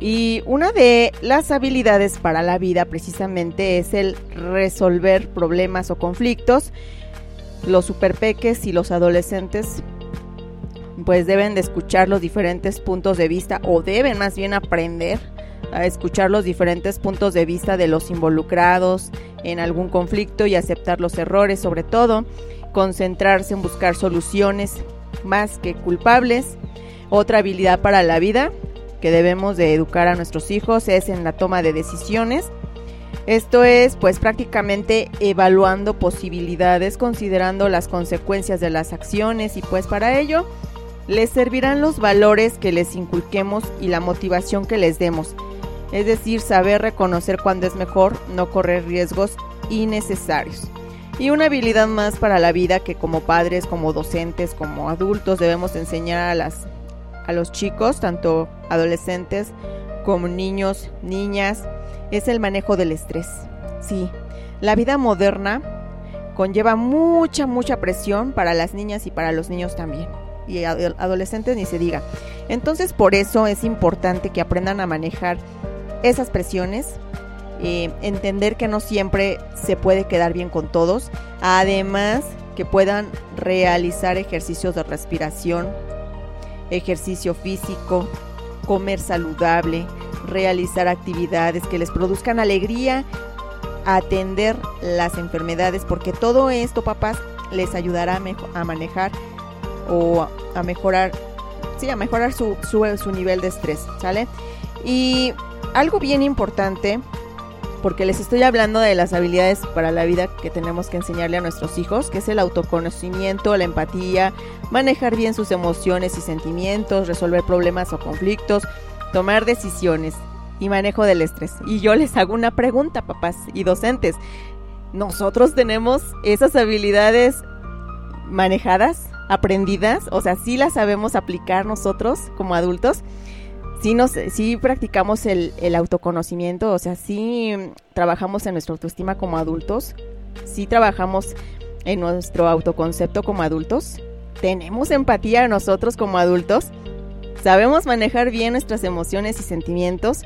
Y una de las habilidades para la vida precisamente es el resolver problemas o conflictos. Los superpeques y los adolescentes pues deben de escuchar los diferentes puntos de vista o deben más bien aprender a escuchar los diferentes puntos de vista de los involucrados en algún conflicto y aceptar los errores, sobre todo concentrarse en buscar soluciones más que culpables. Otra habilidad para la vida que debemos de educar a nuestros hijos es en la toma de decisiones. Esto es pues prácticamente evaluando posibilidades, considerando las consecuencias de las acciones y pues para ello les servirán los valores que les inculquemos y la motivación que les demos. Es decir, saber reconocer cuándo es mejor no correr riesgos innecesarios. Y una habilidad más para la vida que como padres, como docentes, como adultos debemos enseñar a, las, a los chicos, tanto adolescentes como niños, niñas, es el manejo del estrés. Sí, la vida moderna conlleva mucha, mucha presión para las niñas y para los niños también. Y adolescentes ni se diga. Entonces por eso es importante que aprendan a manejar esas presiones, eh, entender que no siempre se puede quedar bien con todos, además que puedan realizar ejercicios de respiración, ejercicio físico, comer saludable, realizar actividades que les produzcan alegría, atender las enfermedades, porque todo esto, papás, les ayudará a, manejar o a mejorar, sí, a mejorar su, su, su nivel de estrés, ¿sale? Y algo bien importante porque les estoy hablando de las habilidades para la vida que tenemos que enseñarle a nuestros hijos, que es el autoconocimiento, la empatía, manejar bien sus emociones y sentimientos, resolver problemas o conflictos, tomar decisiones y manejo del estrés. Y yo les hago una pregunta, papás y docentes. ¿Nosotros tenemos esas habilidades manejadas, aprendidas? O sea, ¿sí las sabemos aplicar nosotros como adultos? Sí, nos, sí practicamos el, el, autoconocimiento, o sea, sí trabajamos en nuestra autoestima como adultos, sí trabajamos en nuestro autoconcepto como adultos, tenemos empatía nosotros como adultos, sabemos manejar bien nuestras emociones y sentimientos.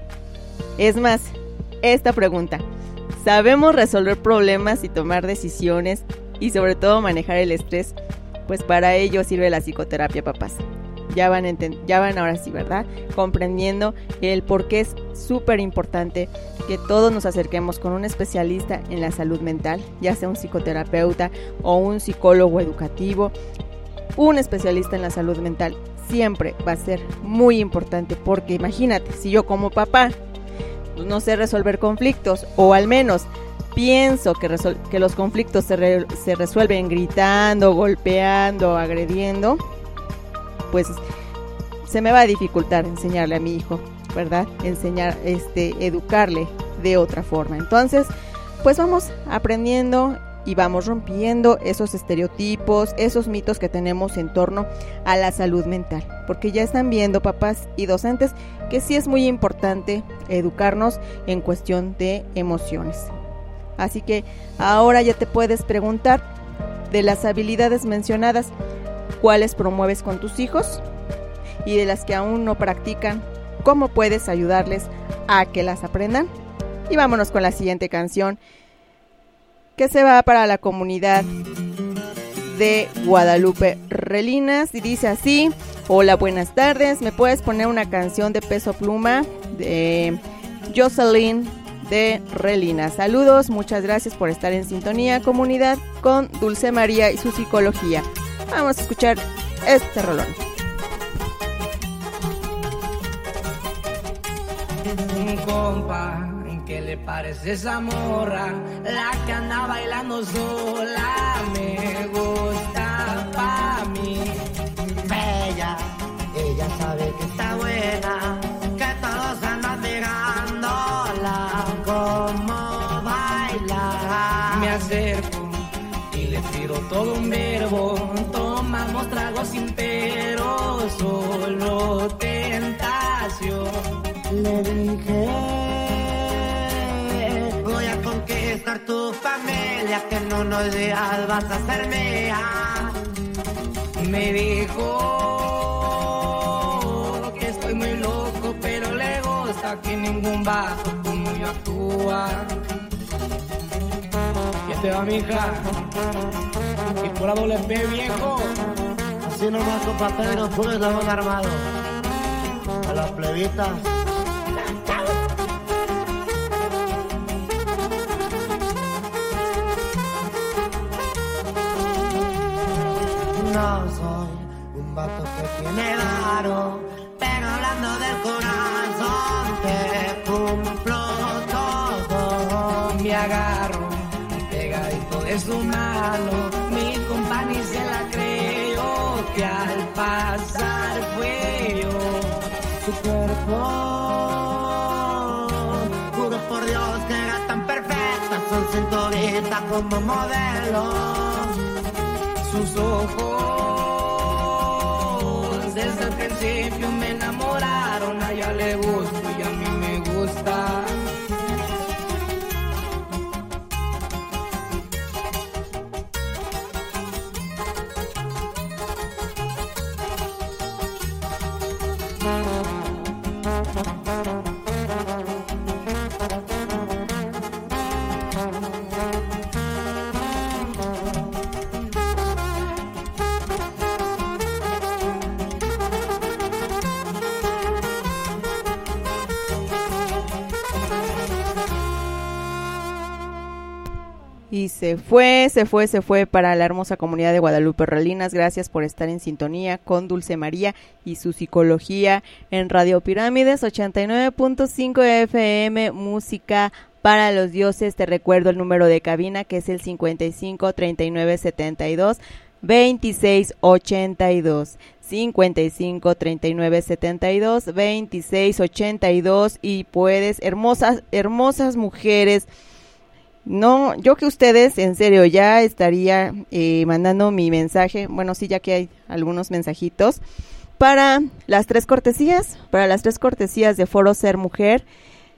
Es más, esta pregunta, ¿sabemos resolver problemas y tomar decisiones y sobre todo manejar el estrés? Pues para ello sirve la psicoterapia, papás ya van, ya van ahora sí, ¿verdad? Comprendiendo el por qué es súper importante que todos nos acerquemos con un especialista en la salud mental, ya sea un psicoterapeuta o un psicólogo educativo, un especialista en la salud mental siempre va a ser muy importante porque imagínate, si yo como papá no sé resolver conflictos o al menos pienso que, que los conflictos se, se resuelven gritando, golpeando, agrediendo, pues se me va a dificultar enseñarle a mi hijo, ¿verdad? Enseñar, este, educarle de otra forma. Entonces, pues vamos aprendiendo y vamos rompiendo esos estereotipos, esos mitos que tenemos en torno a la salud mental. Porque ya están viendo papás y docentes que sí es muy importante educarnos en cuestión de emociones. Así que ahora ya te puedes preguntar de las habilidades mencionadas, cuáles promueves con tus hijos y de las que aún no practican, cómo puedes ayudarles a que las aprendan. Y vámonos con la siguiente canción que se va para la comunidad de Guadalupe Relinas y dice así, hola buenas tardes, ¿me puedes poner una canción de peso pluma de Jocelyn de Relinas? Saludos, muchas gracias por estar en sintonía comunidad con Dulce María y su psicología. Vamos a escuchar este rolón. Un compa, ¿qué le parece esa morra? La que anda bailando sola me gusta pa' mí. Bella, ella sabe que está buena, que todos andan la como baila. Me acerco y le tiro todo un verbo tomamos tragos sin pero, solo tentación. Le dije, voy a conquistar tu familia, que no nos días vas a hacerme Me dijo que estoy muy loco, pero le gusta que ningún vaso como yo actúa. ¿Quién te va, mija? Y por la doble viejo. Así nomás, compa Pedro, puro eslabón armado. A las plebitas. No soy un vato que tiene varo, pero hablando del corazón pegadito de su mano. Mi compañía se la creyó que al pasar fue yo su cuerpo. Juro por Dios que era tan perfecta, son cinturita como modelo. Sus ojos desde el principio me enamoraron. A ella le gusto y a mí me gusta. Y se fue, se fue, se fue para la hermosa comunidad de Guadalupe Ralinas. Gracias por estar en sintonía con Dulce María y su psicología en Radio Pirámides 89.5 FM, música para los dioses. Te recuerdo el número de cabina que es el 55 39 72 26 82. 55 39 72 26 82 y puedes hermosas hermosas mujeres no, yo que ustedes, en serio, ya estaría eh, mandando mi mensaje, bueno, sí, ya que hay algunos mensajitos, para las tres cortesías, para las tres cortesías de Foro Ser Mujer.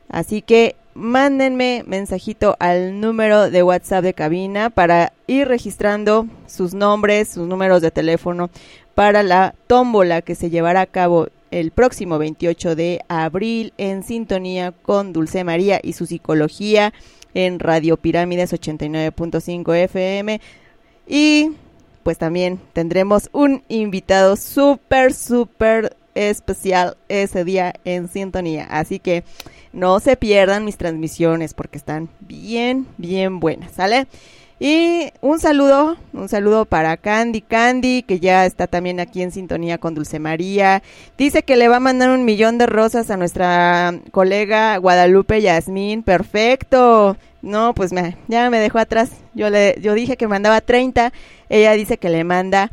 Así que mándenme mensajito al número de WhatsApp de cabina para ir registrando sus nombres, sus números de teléfono para la tómbola que se llevará a cabo el próximo 28 de abril en sintonía con Dulce María y su psicología en Radio Pirámides 89.5 FM. Y pues también tendremos un invitado súper, súper especial ese día en sintonía. Así que no se pierdan mis transmisiones porque están bien, bien buenas, ¿sale? Y un saludo, un saludo para Candy Candy, que ya está también aquí en sintonía con Dulce María. Dice que le va a mandar un millón de rosas a nuestra colega Guadalupe Yasmín. Perfecto. No, pues ya me dejó atrás. Yo le, yo dije que mandaba 30. Ella dice que le manda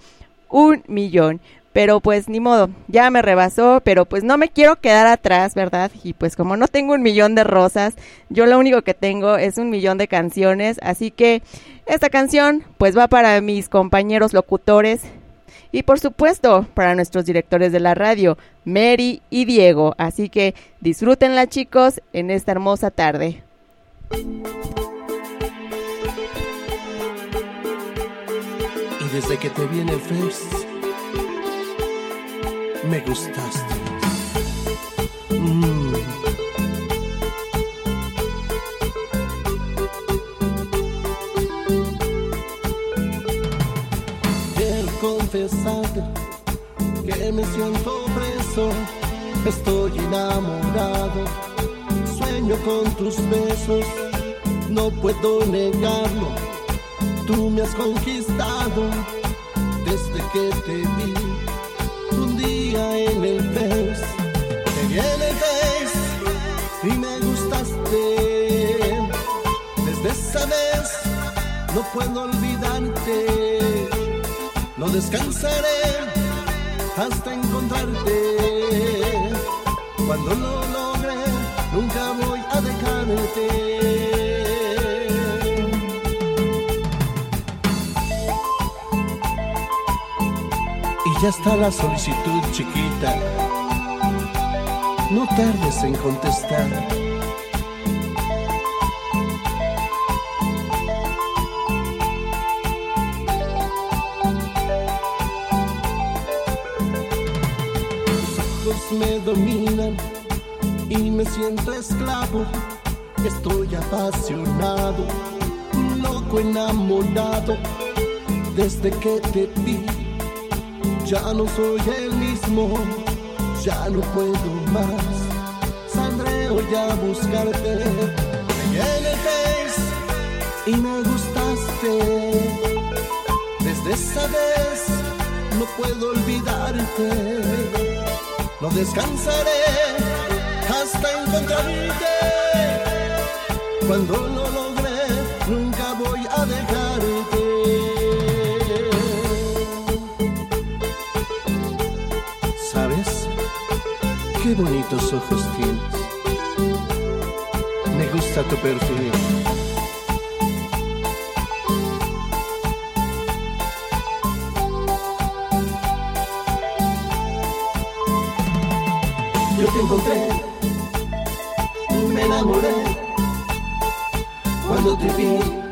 un millón. Pero pues ni modo, ya me rebasó, pero pues no me quiero quedar atrás, ¿verdad? Y pues como no tengo un millón de rosas, yo lo único que tengo es un millón de canciones, así que esta canción pues va para mis compañeros locutores y por supuesto para nuestros directores de la radio, Mary y Diego. Así que disfrútenla chicos en esta hermosa tarde. Y desde que te vi el Face, me gustaste. Mm. Quiero confesar que me siento preso, estoy enamorado, sueño con tus besos, no puedo negarlo, tú me has conquistado desde que te vi. Un día en el Face, te y me gustaste. Desde esa vez no puedo olvidarte, no descansaré hasta encontrarte. Cuando lo logre, nunca voy a dejarte. Ya está la solicitud, chiquita. No tardes en contestar. Tus ojos me dominan y me siento esclavo. Estoy apasionado, loco enamorado. Desde que te vi, ya no soy el mismo, ya no puedo más. Saldré hoy a buscarte Face y me gustaste. Desde esa vez no puedo olvidarte, no descansaré hasta encontrarte. Cuando lo logré, bonitos ojos tienes. Me gusta tu perfil. Yo te encontré, me enamoré cuando te vi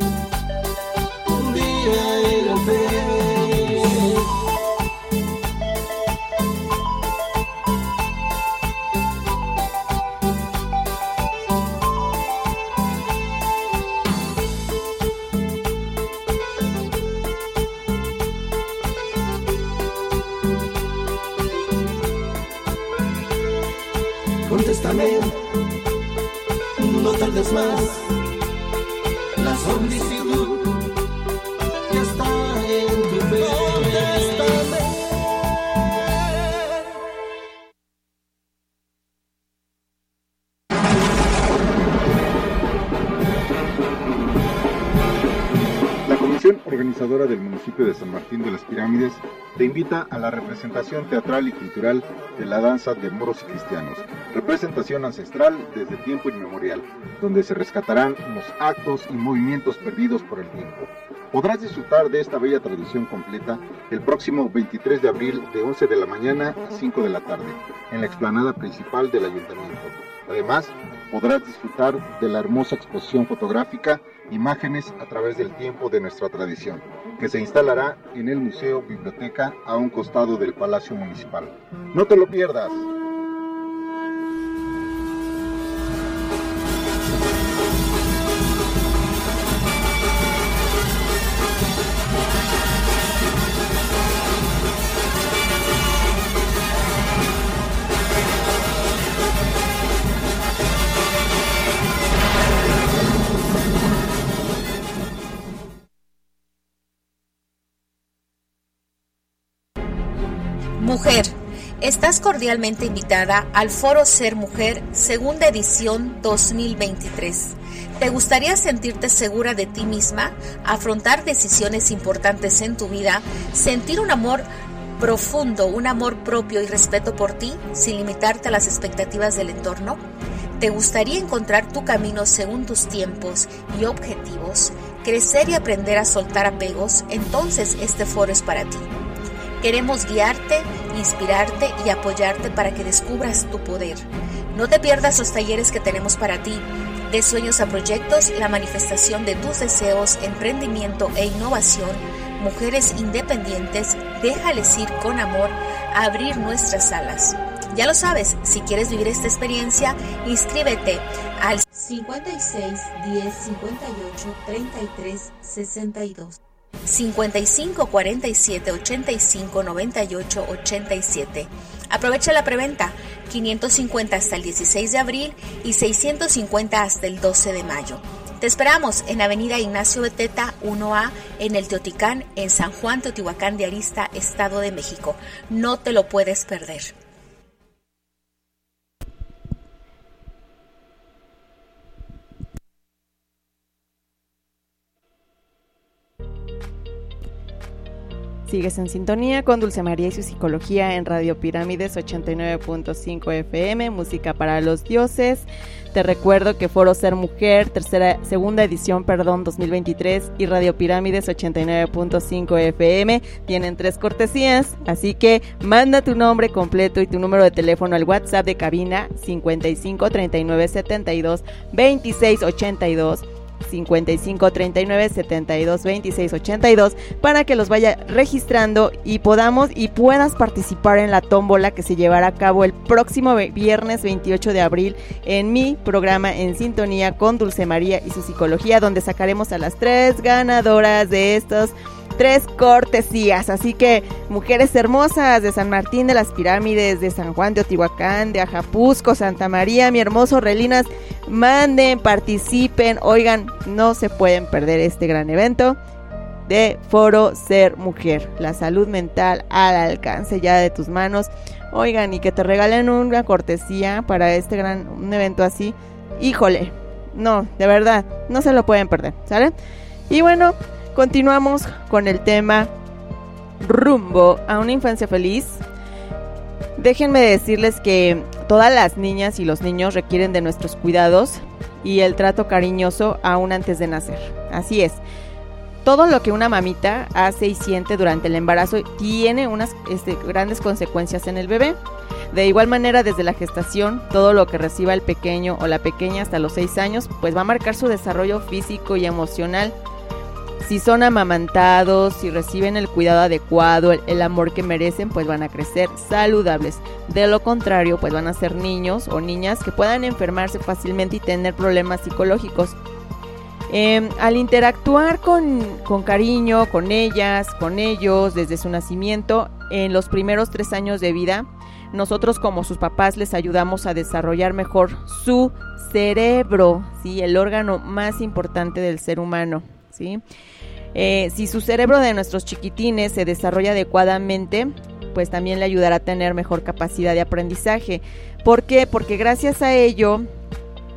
representación teatral y cultural de la danza de moros y cristianos, representación ancestral desde tiempo inmemorial, donde se rescatarán los actos y movimientos perdidos por el tiempo. Podrás disfrutar de esta bella tradición completa el próximo 23 de abril de 11 de la mañana a 5 de la tarde, en la explanada principal del ayuntamiento. Además, podrás disfrutar de la hermosa exposición fotográfica Imágenes a través del tiempo de nuestra tradición, que se instalará en el Museo Biblioteca a un costado del Palacio Municipal. No te lo pierdas. Estás cordialmente invitada al Foro Ser Mujer, segunda edición 2023. ¿Te gustaría sentirte segura de ti misma, afrontar decisiones importantes en tu vida, sentir un amor profundo, un amor propio y respeto por ti, sin limitarte a las expectativas del entorno? ¿Te gustaría encontrar tu camino según tus tiempos y objetivos, crecer y aprender a soltar apegos? Entonces este foro es para ti. Queremos guiarte, inspirarte y apoyarte para que descubras tu poder. No te pierdas los talleres que tenemos para ti. De sueños a proyectos, la manifestación de tus deseos, emprendimiento e innovación. Mujeres independientes, déjales ir con amor a abrir nuestras alas. Ya lo sabes, si quieres vivir esta experiencia, inscríbete al 56 10 58 33 62. 55 47 85 98 87. Aprovecha la preventa 550 hasta el 16 de abril y 650 hasta el 12 de mayo. Te esperamos en Avenida Ignacio Beteta 1A en el Teoticán en San Juan Teotihuacán de Arista, Estado de México. No te lo puedes perder. Sigues en sintonía con Dulce María y su psicología en Radio Pirámides 89.5 FM, música para los dioses. Te recuerdo que Foro Ser Mujer, tercera, segunda edición, perdón, 2023 y Radio Pirámides 89.5 FM tienen tres cortesías, así que manda tu nombre completo y tu número de teléfono al WhatsApp de cabina 55 39 72 26 82 55 39 72 26 82 para que los vaya registrando y podamos y puedas participar en la tómbola que se llevará a cabo el próximo viernes 28 de abril en mi programa En Sintonía con Dulce María y su psicología donde sacaremos a las tres ganadoras de estos tres cortesías. Así que mujeres hermosas de San Martín de las Pirámides, de San Juan de Otihuacán, de Ajapusco, Santa María, mi hermoso Relinas, manden, participen. Oigan, no se pueden perder este gran evento de Foro Ser Mujer. La salud mental al alcance ya de tus manos. Oigan, y que te regalen una cortesía para este gran un evento así. Híjole, no, de verdad, no se lo pueden perder, ¿sale? Y bueno, Continuamos con el tema rumbo a una infancia feliz. Déjenme decirles que todas las niñas y los niños requieren de nuestros cuidados y el trato cariñoso aún antes de nacer. Así es. Todo lo que una mamita hace y siente durante el embarazo tiene unas este, grandes consecuencias en el bebé. De igual manera, desde la gestación, todo lo que reciba el pequeño o la pequeña hasta los 6 años, pues va a marcar su desarrollo físico y emocional. Si son amamantados, si reciben el cuidado adecuado, el, amor que merecen, pues van a crecer saludables. De lo contrario, pues van a ser niños o niñas que puedan enfermarse fácilmente y tener problemas psicológicos. Eh, al interactuar con, con, cariño, con ellas, con ellos, desde su nacimiento, en los primeros tres años de vida, nosotros como sus papás les ayudamos a desarrollar mejor su cerebro, ¿sí? el órgano más importante del ser humano. ¿sí? Eh, si su cerebro de nuestros chiquitines se desarrolla adecuadamente, pues también le ayudará a tener mejor capacidad de aprendizaje. ¿Por qué? Porque gracias a ello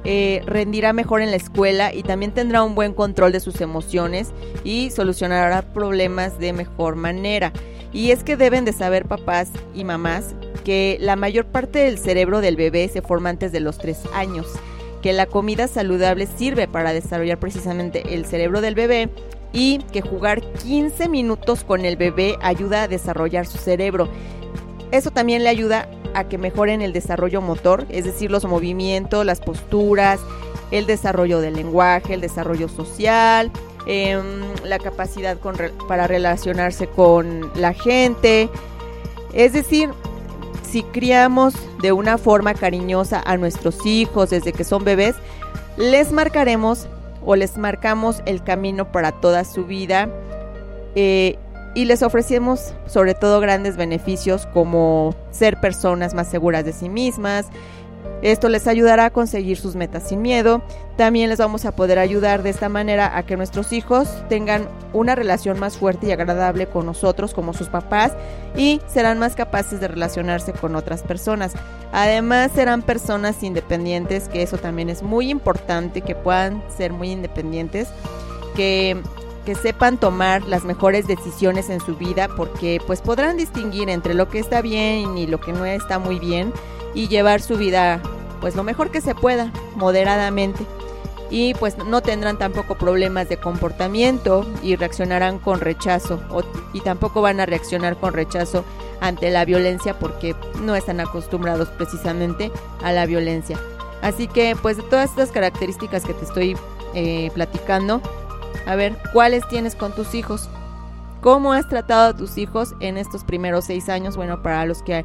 eh, rendirá mejor en la escuela y también tendrá un buen control de sus emociones y solucionará problemas de mejor manera. Y es que deben de saber papás y mamás que la mayor parte del cerebro del bebé se forma antes de los 3 años, que la comida saludable sirve para desarrollar precisamente el cerebro del bebé y que jugar 15 minutos con el bebé ayuda a desarrollar su cerebro. Eso también le ayuda a que mejoren el desarrollo motor, es decir, los movimientos, las posturas, el desarrollo del lenguaje, el desarrollo social, eh, la capacidad para relacionarse con la gente. Es decir, si criamos de una forma cariñosa a nuestros hijos desde que son bebés, les marcaremos o les marcamos el camino para toda su vida. Eh, y les ofrecemos sobre todo grandes beneficios como ser personas más seguras de sí mismas. Esto les ayudará a conseguir sus metas sin miedo. También les vamos a poder ayudar de esta manera a que nuestros hijos tengan una relación más fuerte y agradable con nosotros como sus papás y serán más capaces de relacionarse con otras personas. Además serán personas independientes, que eso también es muy importante, que puedan ser muy independientes, que que sepan tomar las mejores decisiones en su vida porque pues podrán distinguir entre lo que está bien y lo que no está muy bien y llevar su vida pues lo mejor que se pueda, moderadamente. Y pues no tendrán tampoco problemas de comportamiento y reaccionarán con rechazo o, y tampoco van a reaccionar con rechazo ante la violencia porque no están acostumbrados precisamente a la violencia. Así que pues de todas estas características que te estoy eh, platicando, a ver, ¿cuáles tienes con tus hijos? ¿Cómo has tratado a tus hijos en estos primeros seis años? Bueno, para los que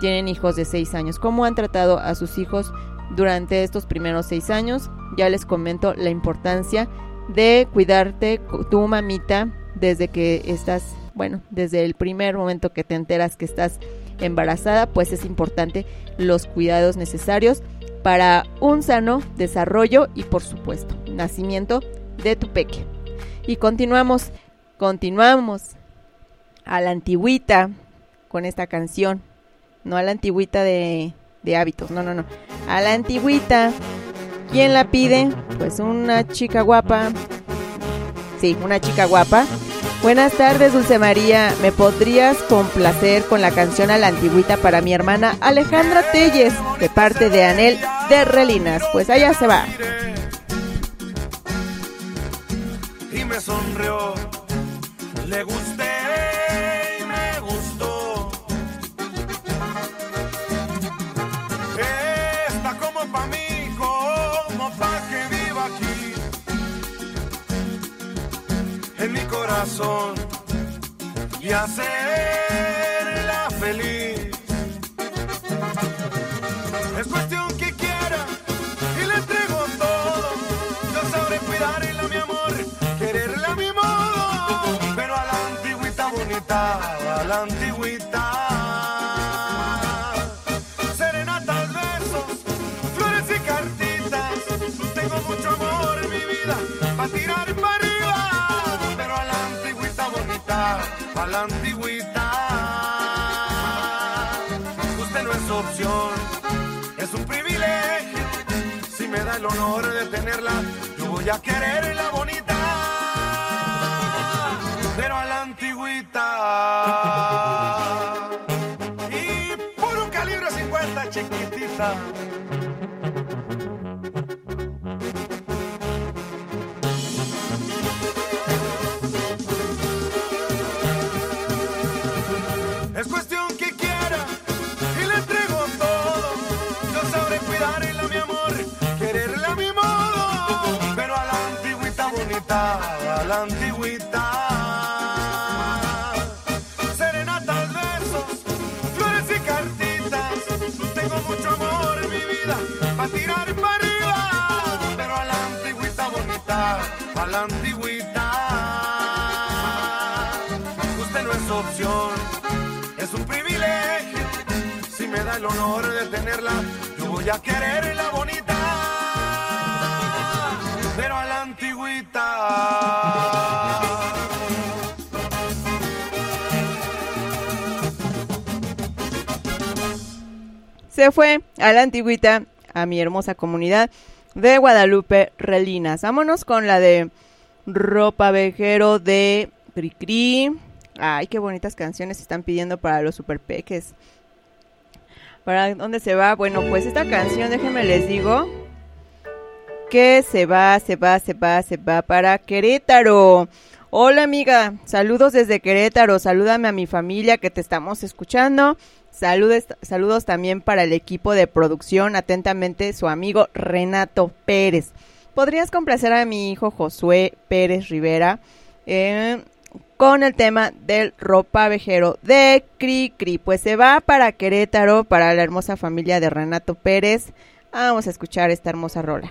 tienen hijos de seis años, ¿cómo han tratado a sus hijos durante estos primeros seis años? Ya les comento la importancia de cuidarte tu mamita desde que estás, bueno, desde el primer momento que te enteras que estás embarazada, pues es importante los cuidados necesarios para un sano desarrollo y por supuesto nacimiento de tu peque. Y continuamos, continuamos a la antigüita con esta canción. No a la antigüita de, de hábitos, no, no, no. A la antigüita. ¿Quién la pide? Pues una chica guapa. Sí, una chica guapa. Buenas tardes, Dulce María. ¿Me podrías complacer con la canción a la antigüita para mi hermana Alejandra Telles, de parte de Anel de Relinas? Pues allá se va. Me sonrió. Le gusté y me gustó. Está como pa' mí, como pa' que viva aquí. En mi corazón y hacerla vida, pa' tirar para arriba, pero a la antigüita bonita, a la antigüita. Usted no es opción, es un privilegio, si me da el honor de tenerla, yo voy a quererla bonita pero a la antigüita. Y por un calibre 50, chico. chiquitita. La antigüita. Usted no es opción es un privilegio. Si me da el honor de tenerla, yo voy a quererla bonita, pero a la antigüita. Se fue a la antigüita, a mi hermosa comunidad de Guadalupe Relinas. Vámonos con la de Ropa Vejero de Cricri. Ay, qué bonitas canciones están pidiendo para los superpeques. ¿Para dónde se va? Bueno, pues esta canción, déjenme les digo, que se va, se va, se va, se va para Querétaro. Hola amiga, saludos desde Querétaro, salúdame a mi familia que te estamos escuchando. Saludos, también para el equipo de producción, atentamente su amigo Renato Pérez. ¿Podrías complacer a mi hijo Josué Pérez Rivera? Eh, con el tema del ropavejero de Cri Cri. Pues se va para Querétaro, para la hermosa familia de Renato Pérez. Vamos a escuchar esta hermosa rola.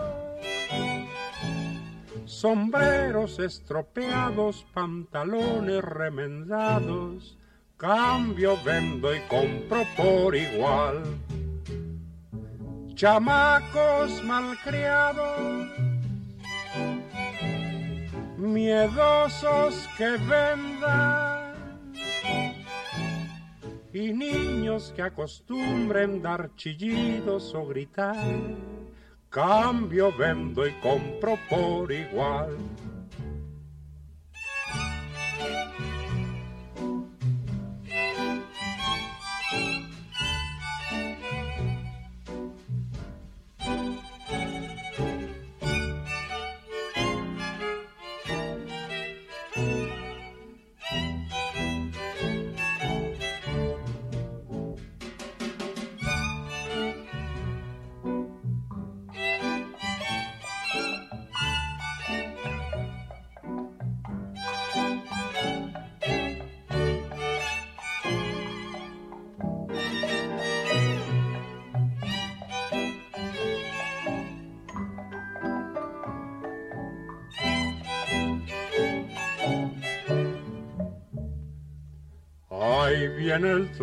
sombreros estropeados, pantalones remendados cambio, vendo y compro por igual. Chamacos malcriados, miedosos que vendan, y niños que acostumbren dar chillidos o gritar. Cambio, vendo y compro por igual.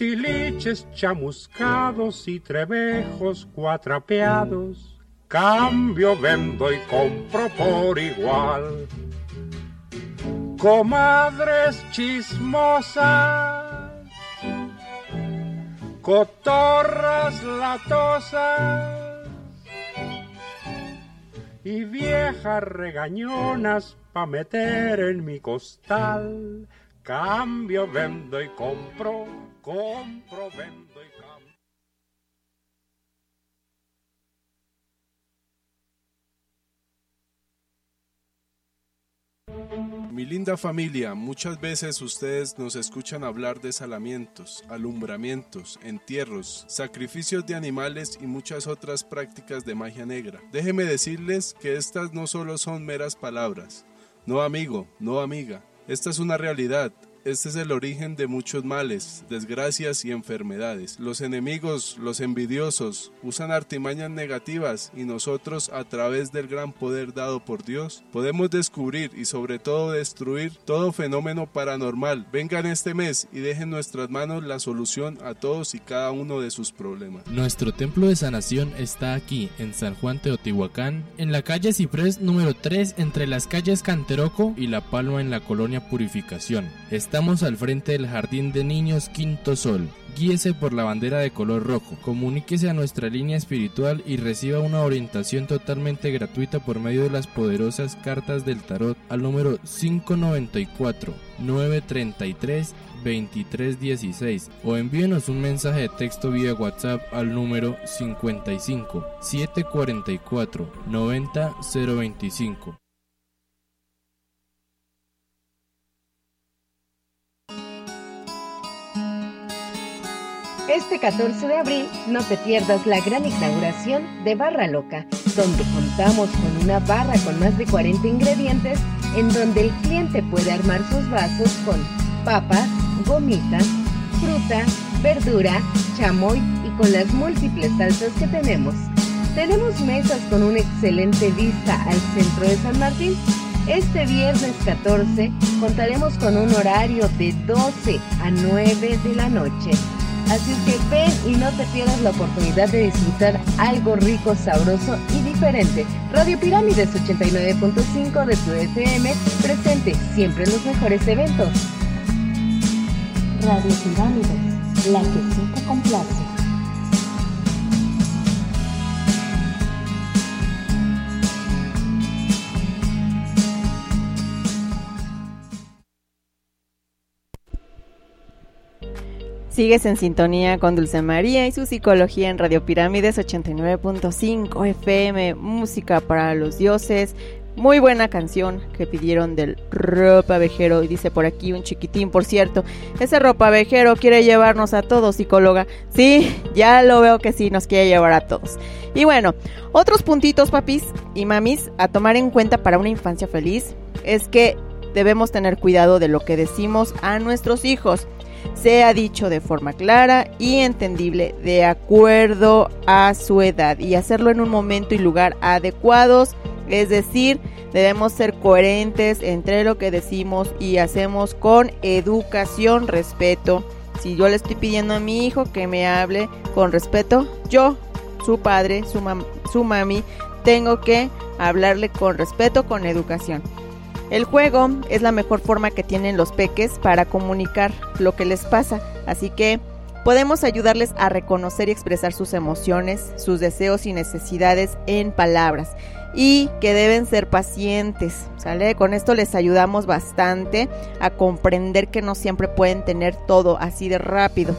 tiliches chamuscados y trebejos cuatrapeados, cambio, vendo y compro por igual. Comadres chismosas, cotorras latosas, y viejas regañonas pa' meter en mi costal. Cambio, vendo y compro, compro, vendo y. Mi linda familia, muchas veces ustedes nos escuchan hablar de salamientos, alumbramientos, entierros, sacrificios de animales y muchas otras prácticas de magia negra. Déjeme decirles que estas no solo son meras palabras. No amigo, no amiga, esta es una realidad, este es el origen de muchos males, desgracias y enfermedades. Los enemigos, los envidiosos, usan artimañas negativas y nosotros, a través del gran poder dado por Dios, podemos descubrir y sobre todo destruir todo fenómeno paranormal. Vengan este mes y dejen en nuestras manos la solución a todos y cada uno de sus problemas. Nuestro templo de sanación está aquí, en San Juan Teotihuacán, en la calle Ciprés número 3, entre las calles Canteroco y La Palma en la colonia Purificación. Estamos al frente del Jardín de Niños Quinto Sol. Guíese por la bandera de color rojo. Comuníquese a nuestra línea espiritual y reciba una orientación totalmente gratuita por medio de las poderosas cartas del tarot al número 594 933 2316 o envíenos un mensaje de texto vía WhatsApp al número 55 744 90 Este 14 de abril no te pierdas la gran inauguración de Barra Loca, donde contamos con una barra con más de 40 ingredientes en donde el cliente puede armar sus vasos con papas, gomitas, fruta, verdura, chamoy y con las múltiples salsas que tenemos. Tenemos mesas con una excelente vista al centro de San Martín. Este viernes 14 contaremos con un horario de 12 a 9 de la noche. Así que ven y no te pierdas la oportunidad de disfrutar algo rico, sabroso y diferente. Radio Pirámides 89.5 de tu FM presente siempre en los mejores eventos. Radio Pirámides, la que sí te complace. Sigues en sintonía con Dulce María y su psicología en Radio Pirámides 89.5 FM, música para los dioses. Muy buena canción que pidieron del ropa vejero. Y dice por aquí un chiquitín, por cierto. Ese ropa vejero quiere llevarnos a todos, psicóloga. Sí, ya lo veo que sí, nos quiere llevar a todos. Y bueno, otros puntitos, papis y mamis, a tomar en cuenta para una infancia feliz es que debemos tener cuidado de lo que decimos a nuestros hijos sea dicho de forma clara y entendible de acuerdo a su edad y hacerlo en un momento y lugar adecuados. Es decir, debemos ser coherentes entre lo que decimos y hacemos con educación, respeto. Si yo le estoy pidiendo a mi hijo que me hable con respeto, yo, su padre, su, su mami, tengo que hablarle con respeto, con educación. El juego es la mejor forma que tienen los peques para comunicar lo que les pasa, así que podemos ayudarles a reconocer y expresar sus emociones, sus deseos y necesidades en palabras y que deben ser pacientes, ¿sale? Con esto les ayudamos bastante a comprender que no siempre pueden tener todo así de rápido.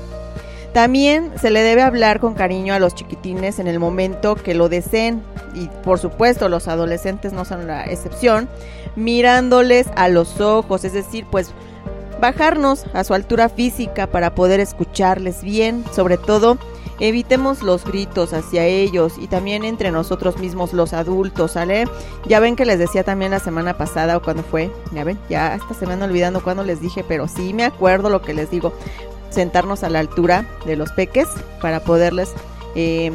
También se le debe hablar con cariño a los chiquitines en el momento que lo deseen. Y por supuesto los adolescentes no son la excepción, mirándoles a los ojos, es decir, pues bajarnos a su altura física para poder escucharles bien, sobre todo evitemos los gritos hacia ellos y también entre nosotros mismos los adultos, ¿sale? Ya ven que les decía también la semana pasada o cuando fue, ya ven, ya hasta se me van olvidando cuando les dije, pero sí me acuerdo lo que les digo sentarnos a la altura de los peques para poderles eh,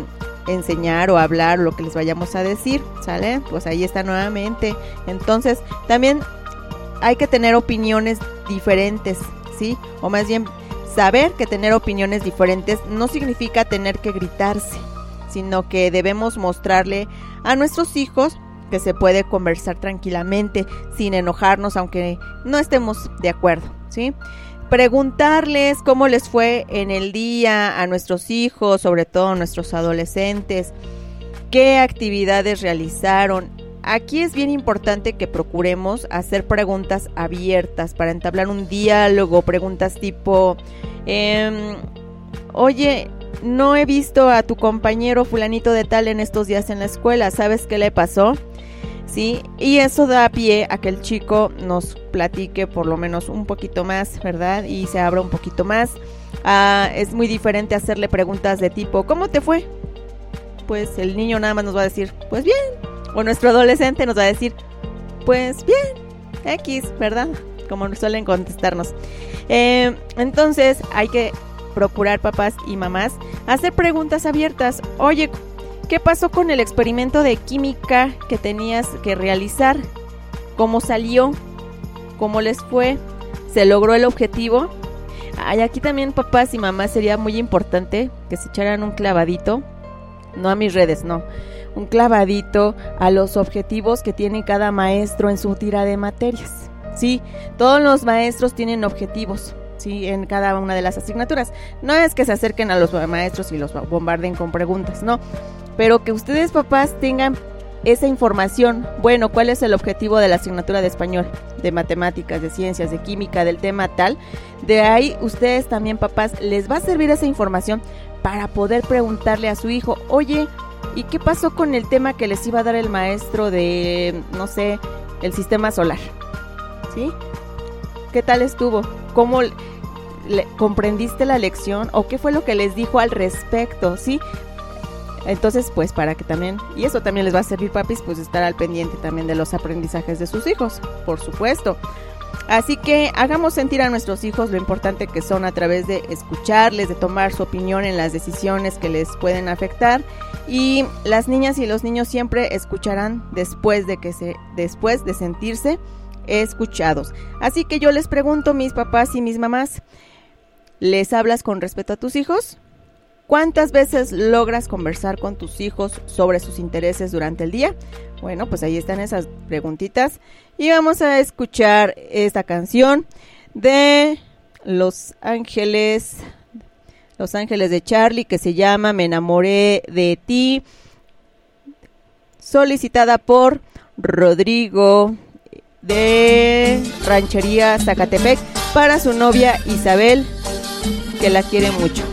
enseñar o hablar lo que les vayamos a decir, ¿sale? Pues ahí está nuevamente. Entonces, también hay que tener opiniones diferentes, ¿sí? O más bien, saber que tener opiniones diferentes no significa tener que gritarse, sino que debemos mostrarle a nuestros hijos que se puede conversar tranquilamente, sin enojarnos, aunque no estemos de acuerdo, ¿sí? Preguntarles cómo les fue en el día a nuestros hijos, sobre todo a nuestros adolescentes, qué actividades realizaron. Aquí es bien importante que procuremos hacer preguntas abiertas para entablar un diálogo, preguntas tipo, em, oye, no he visto a tu compañero fulanito de tal en estos días en la escuela, ¿sabes qué le pasó? ¿Sí? Y eso da pie a que el chico nos platique por lo menos un poquito más, ¿verdad? Y se abra un poquito más. Ah, es muy diferente hacerle preguntas de tipo, ¿cómo te fue? Pues el niño nada más nos va a decir, pues bien. O nuestro adolescente nos va a decir, pues bien, X, ¿verdad? Como suelen contestarnos. Eh, entonces hay que procurar papás y mamás hacer preguntas abiertas. Oye, ¿qué pasó con el experimento de química que tenías que realizar? ¿Cómo salió? ¿Cómo les fue? ¿Se logró el objetivo? Ay, aquí también papás y mamás sería muy importante que se echaran un clavadito, no a mis redes, no, un clavadito a los objetivos que tiene cada maestro en su tira de materias. Sí, todos los maestros tienen objetivos, sí, en cada una de las asignaturas. No es que se acerquen a los maestros y los bombarden con preguntas, no, pero que ustedes papás tengan esa información. Bueno, ¿cuál es el objetivo de la asignatura de español, de matemáticas, de ciencias, de química, del tema tal? De ahí ustedes también, papás, les va a servir esa información para poder preguntarle a su hijo, oye, ¿y qué pasó con el tema que les iba a dar el maestro de, no sé, el sistema solar? ¿Sí? ¿Qué tal estuvo? ¿Cómo le, comprendiste la lección o qué fue lo que les dijo al respecto? ¿Sí? Entonces, pues para que también, y eso también les va a servir, papis, pues estar al pendiente también de los aprendizajes de sus hijos, por supuesto. Así que hagamos sentir a nuestros hijos lo importante que son a través de escucharles, de tomar su opinión en las decisiones que les pueden afectar. Y las niñas y los niños siempre escucharán después de que se, después de sentirse escuchados. Así que yo les pregunto, mis papás y mis mamás, ¿les hablas con respeto a tus hijos? ¿Cuántas veces logras conversar con tus hijos sobre sus intereses durante el día? Bueno, pues ahí están esas preguntitas. Y vamos a escuchar esta canción de Los Ángeles, Los Ángeles de Charlie, que se llama Me enamoré de ti, solicitada por Rodrigo de Ranchería Zacatepec para su novia Isabel, que la quiere mucho.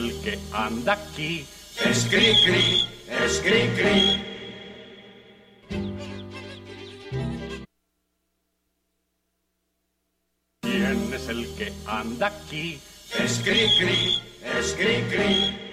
El que anda aquí? Es cri cri, es cri cri. ¿Quién es el que anda aquí? Es cri cri, es cri cri.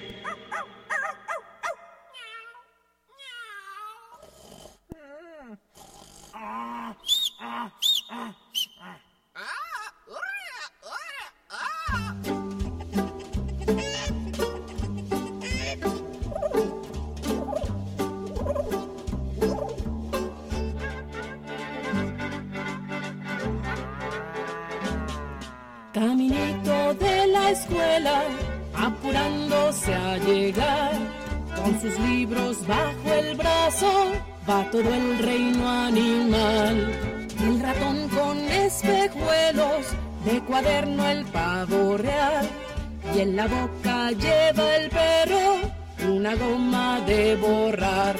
La boca lleva el perro una goma de borrar.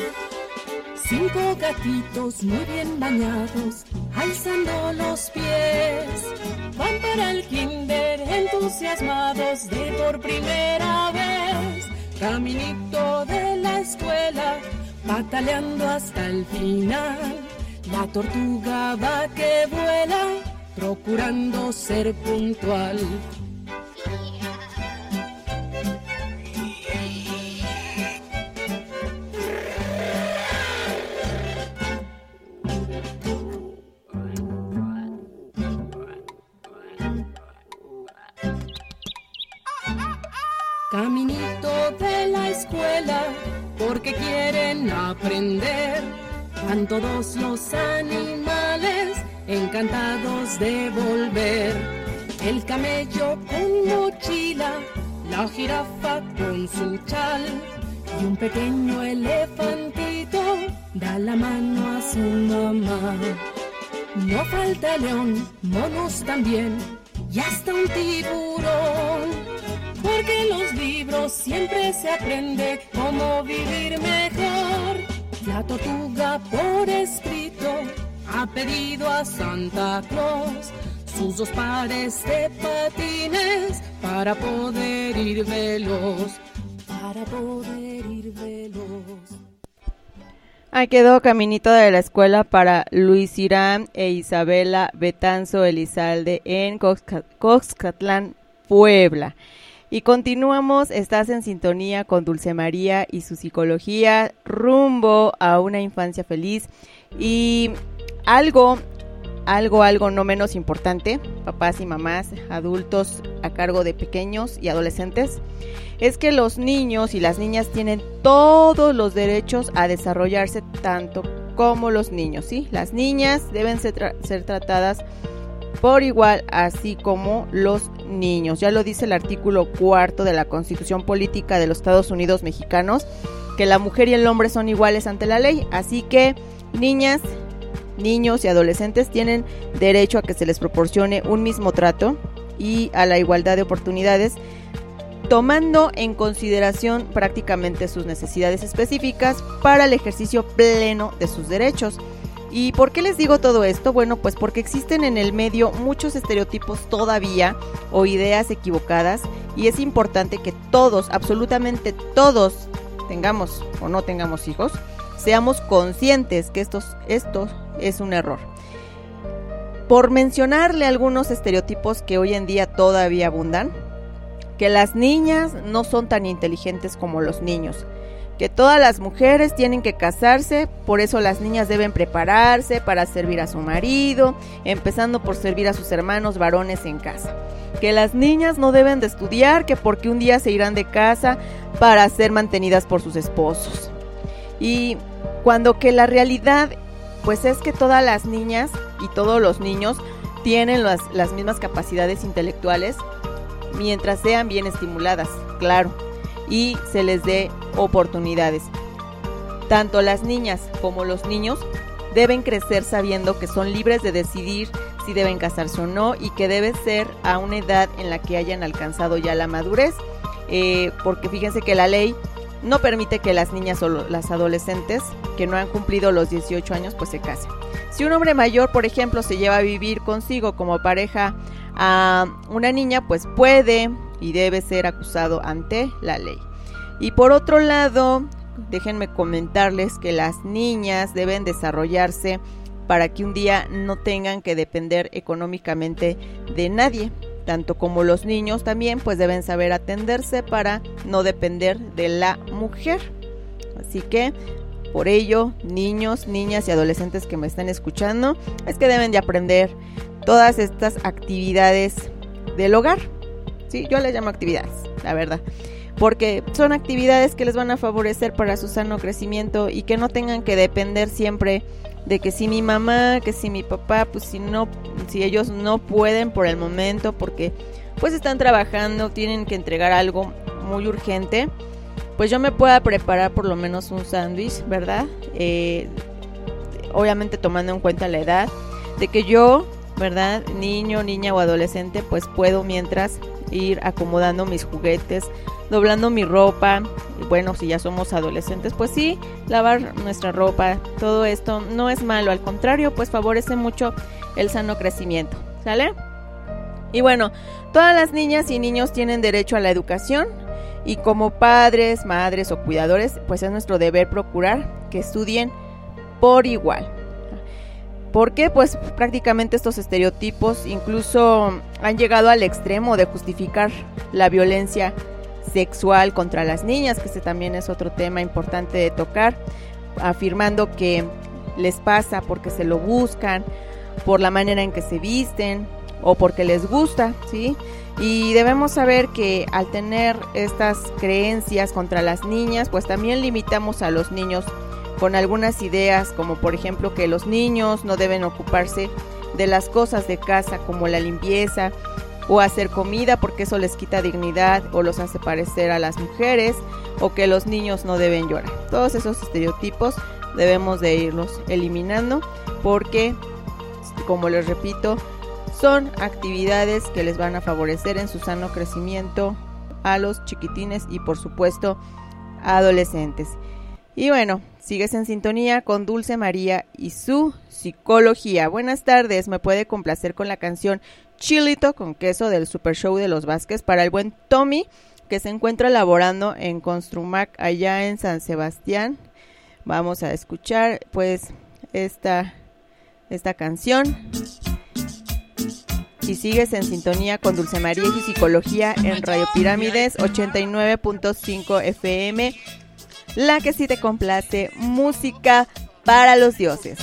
Cinco gatitos muy bien bañados, alzando los pies, van para el kinder entusiasmados de por primera vez. Caminito de la escuela, pataleando hasta el final. La tortuga va que vuela, procurando ser puntual. Todos los animales encantados de volver. El camello con mochila, la jirafa con su chal y un pequeño elefantito da la mano a su mamá. No falta león, monos también y hasta un tiburón. Porque en los libros siempre se aprende cómo vivir mejor. La tortuga por escrito ha pedido a Santa Claus sus dos pares de patines para poder ir veloz, para poder ir veloz. Ahí quedó Caminito de la Escuela para Luis Irán e Isabela Betanzo Elizalde en Coxca- Coxcatlán, Puebla. Y continuamos, estás en sintonía con Dulce María y su psicología rumbo a una infancia feliz. Y algo, algo, algo no menos importante, papás y mamás, adultos a cargo de pequeños y adolescentes, es que los niños y las niñas tienen todos los derechos a desarrollarse tanto como los niños, ¿sí? Las niñas deben ser, ser tratadas por igual, así como los niños. Ya lo dice el artículo cuarto de la Constitución Política de los Estados Unidos Mexicanos, que la mujer y el hombre son iguales ante la ley. Así que niñas, niños y adolescentes tienen derecho a que se les proporcione un mismo trato y a la igualdad de oportunidades, tomando en consideración prácticamente sus necesidades específicas para el ejercicio pleno de sus derechos. ¿Y por qué les digo todo esto? Bueno, pues porque existen en el medio muchos estereotipos todavía o ideas equivocadas y es importante que todos, absolutamente todos, tengamos o no tengamos hijos, seamos conscientes que estos, esto es un error. Por mencionarle algunos estereotipos que hoy en día todavía abundan, que las niñas no son tan inteligentes como los niños, que todas las mujeres tienen que casarse, por eso las niñas deben prepararse para servir a su marido, empezando por servir a sus hermanos varones en casa. Que las niñas no deben de estudiar, que porque un día se irán de casa para ser mantenidas por sus esposos. Y cuando que la realidad, pues es que todas las niñas y todos los niños tienen las, las mismas capacidades intelectuales mientras sean bien estimuladas, claro, y se les dé oportunidades. Tanto las niñas como los niños deben crecer sabiendo que son libres de decidir si deben casarse o no y que debe ser a una edad en la que hayan alcanzado ya la madurez, eh, porque fíjense que la ley no permite que las niñas o las adolescentes que no han cumplido los 18 años pues se casen. Si un hombre mayor, por ejemplo, se lleva a vivir consigo como pareja a una niña, pues puede y debe ser acusado ante la ley. Y por otro lado, déjenme comentarles que las niñas deben desarrollarse para que un día no tengan que depender económicamente de nadie. Tanto como los niños también pues deben saber atenderse para no depender de la mujer. Así que por ello, niños, niñas y adolescentes que me están escuchando, es que deben de aprender todas estas actividades del hogar. Sí, yo les llamo actividades, la verdad porque son actividades que les van a favorecer para su sano crecimiento y que no tengan que depender siempre de que si mi mamá, que si mi papá, pues si no, si ellos no pueden por el momento porque pues están trabajando, tienen que entregar algo muy urgente, pues yo me pueda preparar por lo menos un sándwich, ¿verdad? Eh, obviamente tomando en cuenta la edad, de que yo, ¿verdad? Niño, niña o adolescente, pues puedo mientras ir acomodando mis juguetes, doblando mi ropa. Bueno, si ya somos adolescentes, pues sí, lavar nuestra ropa, todo esto no es malo, al contrario, pues favorece mucho el sano crecimiento, ¿sale? Y bueno, todas las niñas y niños tienen derecho a la educación y como padres, madres o cuidadores, pues es nuestro deber procurar que estudien por igual. Porque pues prácticamente estos estereotipos incluso han llegado al extremo de justificar la violencia sexual contra las niñas, que ese también es otro tema importante de tocar, afirmando que les pasa porque se lo buscan, por la manera en que se visten o porque les gusta, ¿sí? Y debemos saber que al tener estas creencias contra las niñas, pues también limitamos a los niños con algunas ideas, como por ejemplo que los niños no deben ocuparse de las cosas de casa como la limpieza o hacer comida porque eso les quita dignidad o los hace parecer a las mujeres o que los niños no deben llorar. Todos esos estereotipos debemos de irlos eliminando porque, como les repito, son actividades que les van a favorecer en su sano crecimiento a los chiquitines y por supuesto adolescentes. Y bueno, sigues en sintonía con Dulce María y su psicología. Buenas tardes, me puede complacer con la canción Chilito con queso del Super Show de los Vázquez para el buen Tommy que se encuentra laborando en Construmac allá en San Sebastián. Vamos a escuchar pues esta, esta canción. Y sigues en sintonía con Dulce María y Psicología en Radio Pirámides 89.5 FM. La que sí te complace, música para los dioses.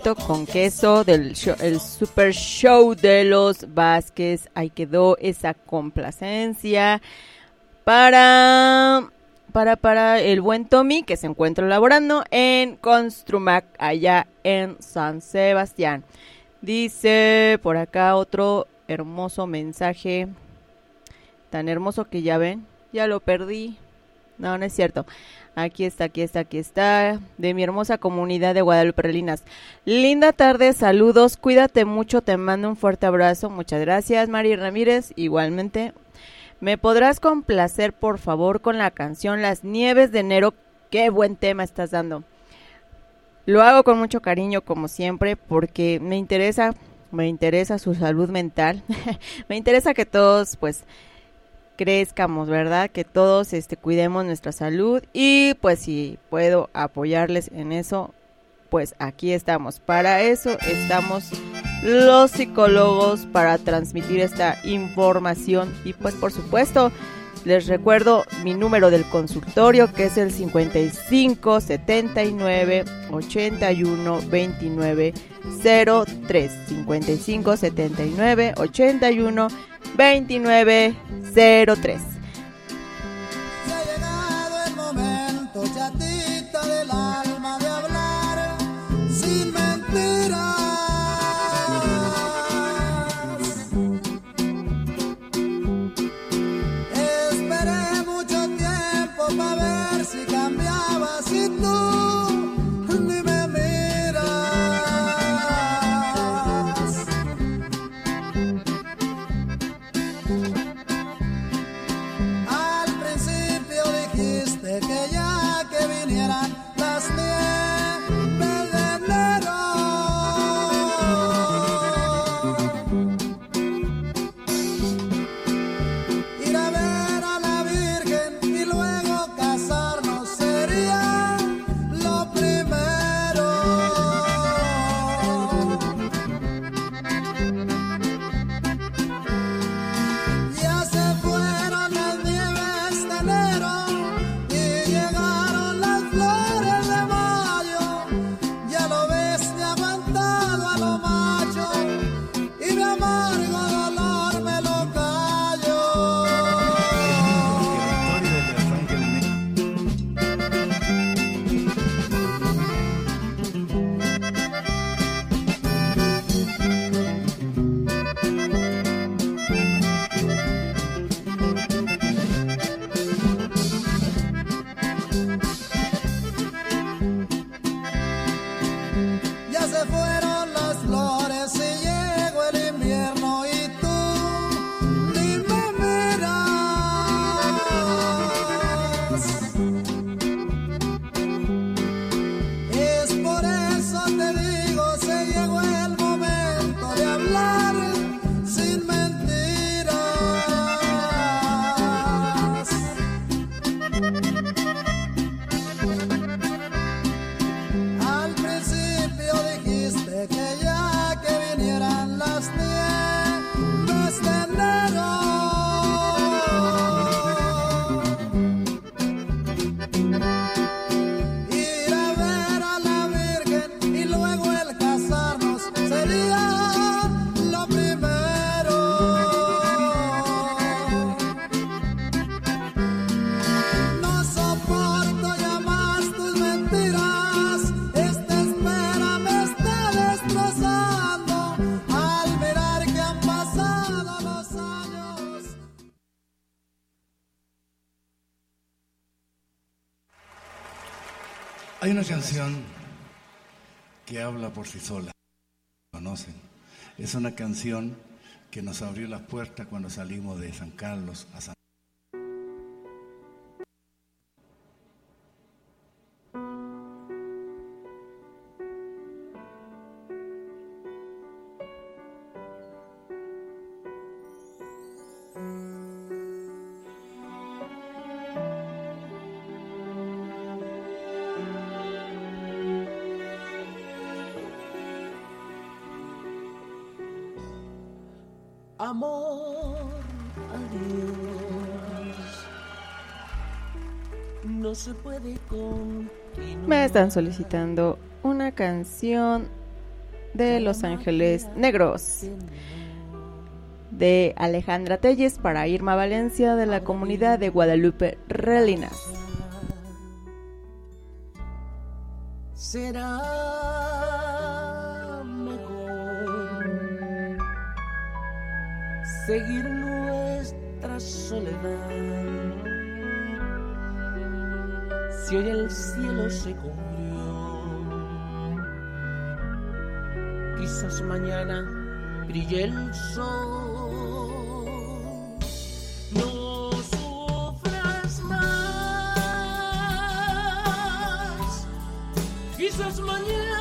Con queso del show- el super show de los Vázquez. Ahí quedó esa complacencia para para para el buen Tommy que se encuentra laborando en Construmac allá en San Sebastián. Dice por acá otro hermoso mensaje tan hermoso que ya ven, ya lo perdí. No, no es cierto. Aquí está, aquí está, aquí está. De mi hermosa comunidad de Guadalupe Relinas. Linda tarde, saludos. Cuídate mucho, te mando un fuerte abrazo. Muchas gracias, Mari Ramírez. Igualmente. ¿Me podrás complacer, por favor, con la canción Las Nieves de Enero? Qué buen tema estás dando. Lo hago con mucho cariño, como siempre, porque me interesa, me interesa su salud mental. me interesa que todos, pues, crezcamos, ¿verdad? Que todos este cuidemos nuestra salud y pues si puedo apoyarles en eso, pues aquí estamos. Para eso estamos los psicólogos para transmitir esta información y pues por supuesto les recuerdo mi número del consultorio que es el 55 79 81 29 03 55 79 81 29 03 eso por sí sola. ¿Conocen? Es una canción que nos abrió las puertas cuando salimos de San Carlos a San Me están solicitando una canción de Los Ángeles Negros. De Alejandra Telles para Irma Valencia de la comunidad de Guadalupe Relinas. Será mejor seguir nuestra soledad. Hoy el cielo se cubrió, quizás mañana brille el sol. No sufras más, quizás mañana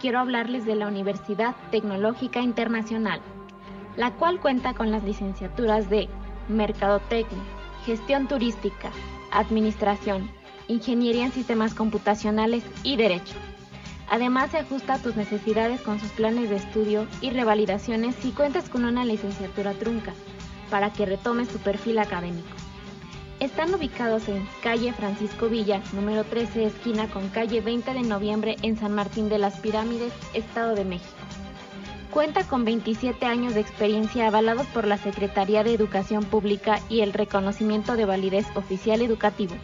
quiero hablarles de la Universidad Tecnológica Internacional, la cual cuenta con las licenciaturas de Mercadotecnia, Gestión Turística, Administración, Ingeniería en Sistemas Computacionales y Derecho. Además se ajusta a tus necesidades con sus planes de estudio y revalidaciones si cuentas con una licenciatura trunca, para que retomes tu perfil académico. Están ubicados en calle Francisco Villa, número 13, esquina con calle 20 de noviembre en San Martín de las Pirámides, Estado de México. Cuenta con 27 años de experiencia avalados por la Secretaría de Educación Pública y el reconocimiento de validez oficial educativo.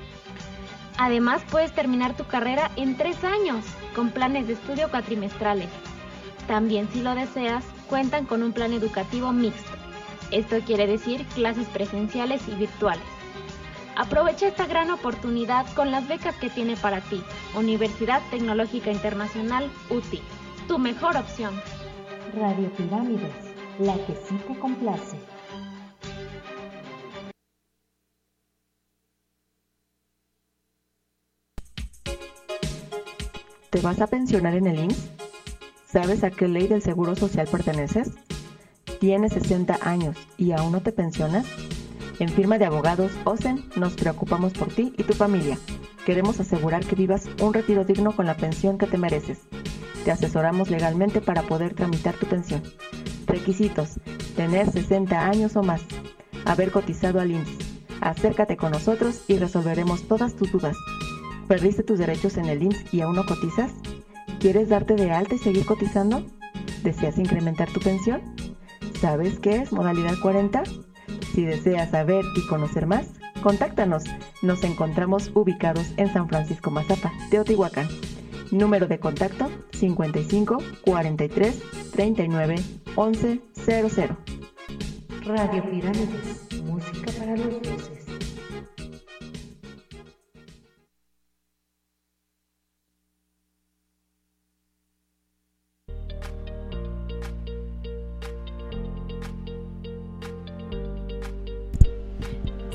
Además, puedes terminar tu carrera en tres años, con planes de estudio cuatrimestrales. También, si lo deseas, cuentan con un plan educativo mixto. Esto quiere decir clases presenciales y virtuales. Aprovecha esta gran oportunidad con las becas que tiene para ti. Universidad Tecnológica Internacional UTI. Tu mejor opción. Radio Pirámides, la que sí te complace. ¿Te vas a pensionar en el IMSS? ¿Sabes a qué ley del Seguro Social perteneces? ¿Tienes 60 años y aún no te pensionas? En firma de abogados OSEN nos preocupamos por ti y tu familia. Queremos asegurar que vivas un retiro digno con la pensión que te mereces. Te asesoramos legalmente para poder tramitar tu pensión. Requisitos: tener 60 años o más. Haber cotizado al IMSS. Acércate con nosotros y resolveremos todas tus dudas. ¿Perdiste tus derechos en el IMSS y aún no cotizas? ¿Quieres darte de alta y seguir cotizando? ¿Deseas incrementar tu pensión? ¿Sabes qué es modalidad 40? Si deseas saber y conocer más, contáctanos. Nos encontramos ubicados en San Francisco Mazapa, Teotihuacán. Número de contacto 55 43 39 11 00. Radio Pirámides, música para los dos.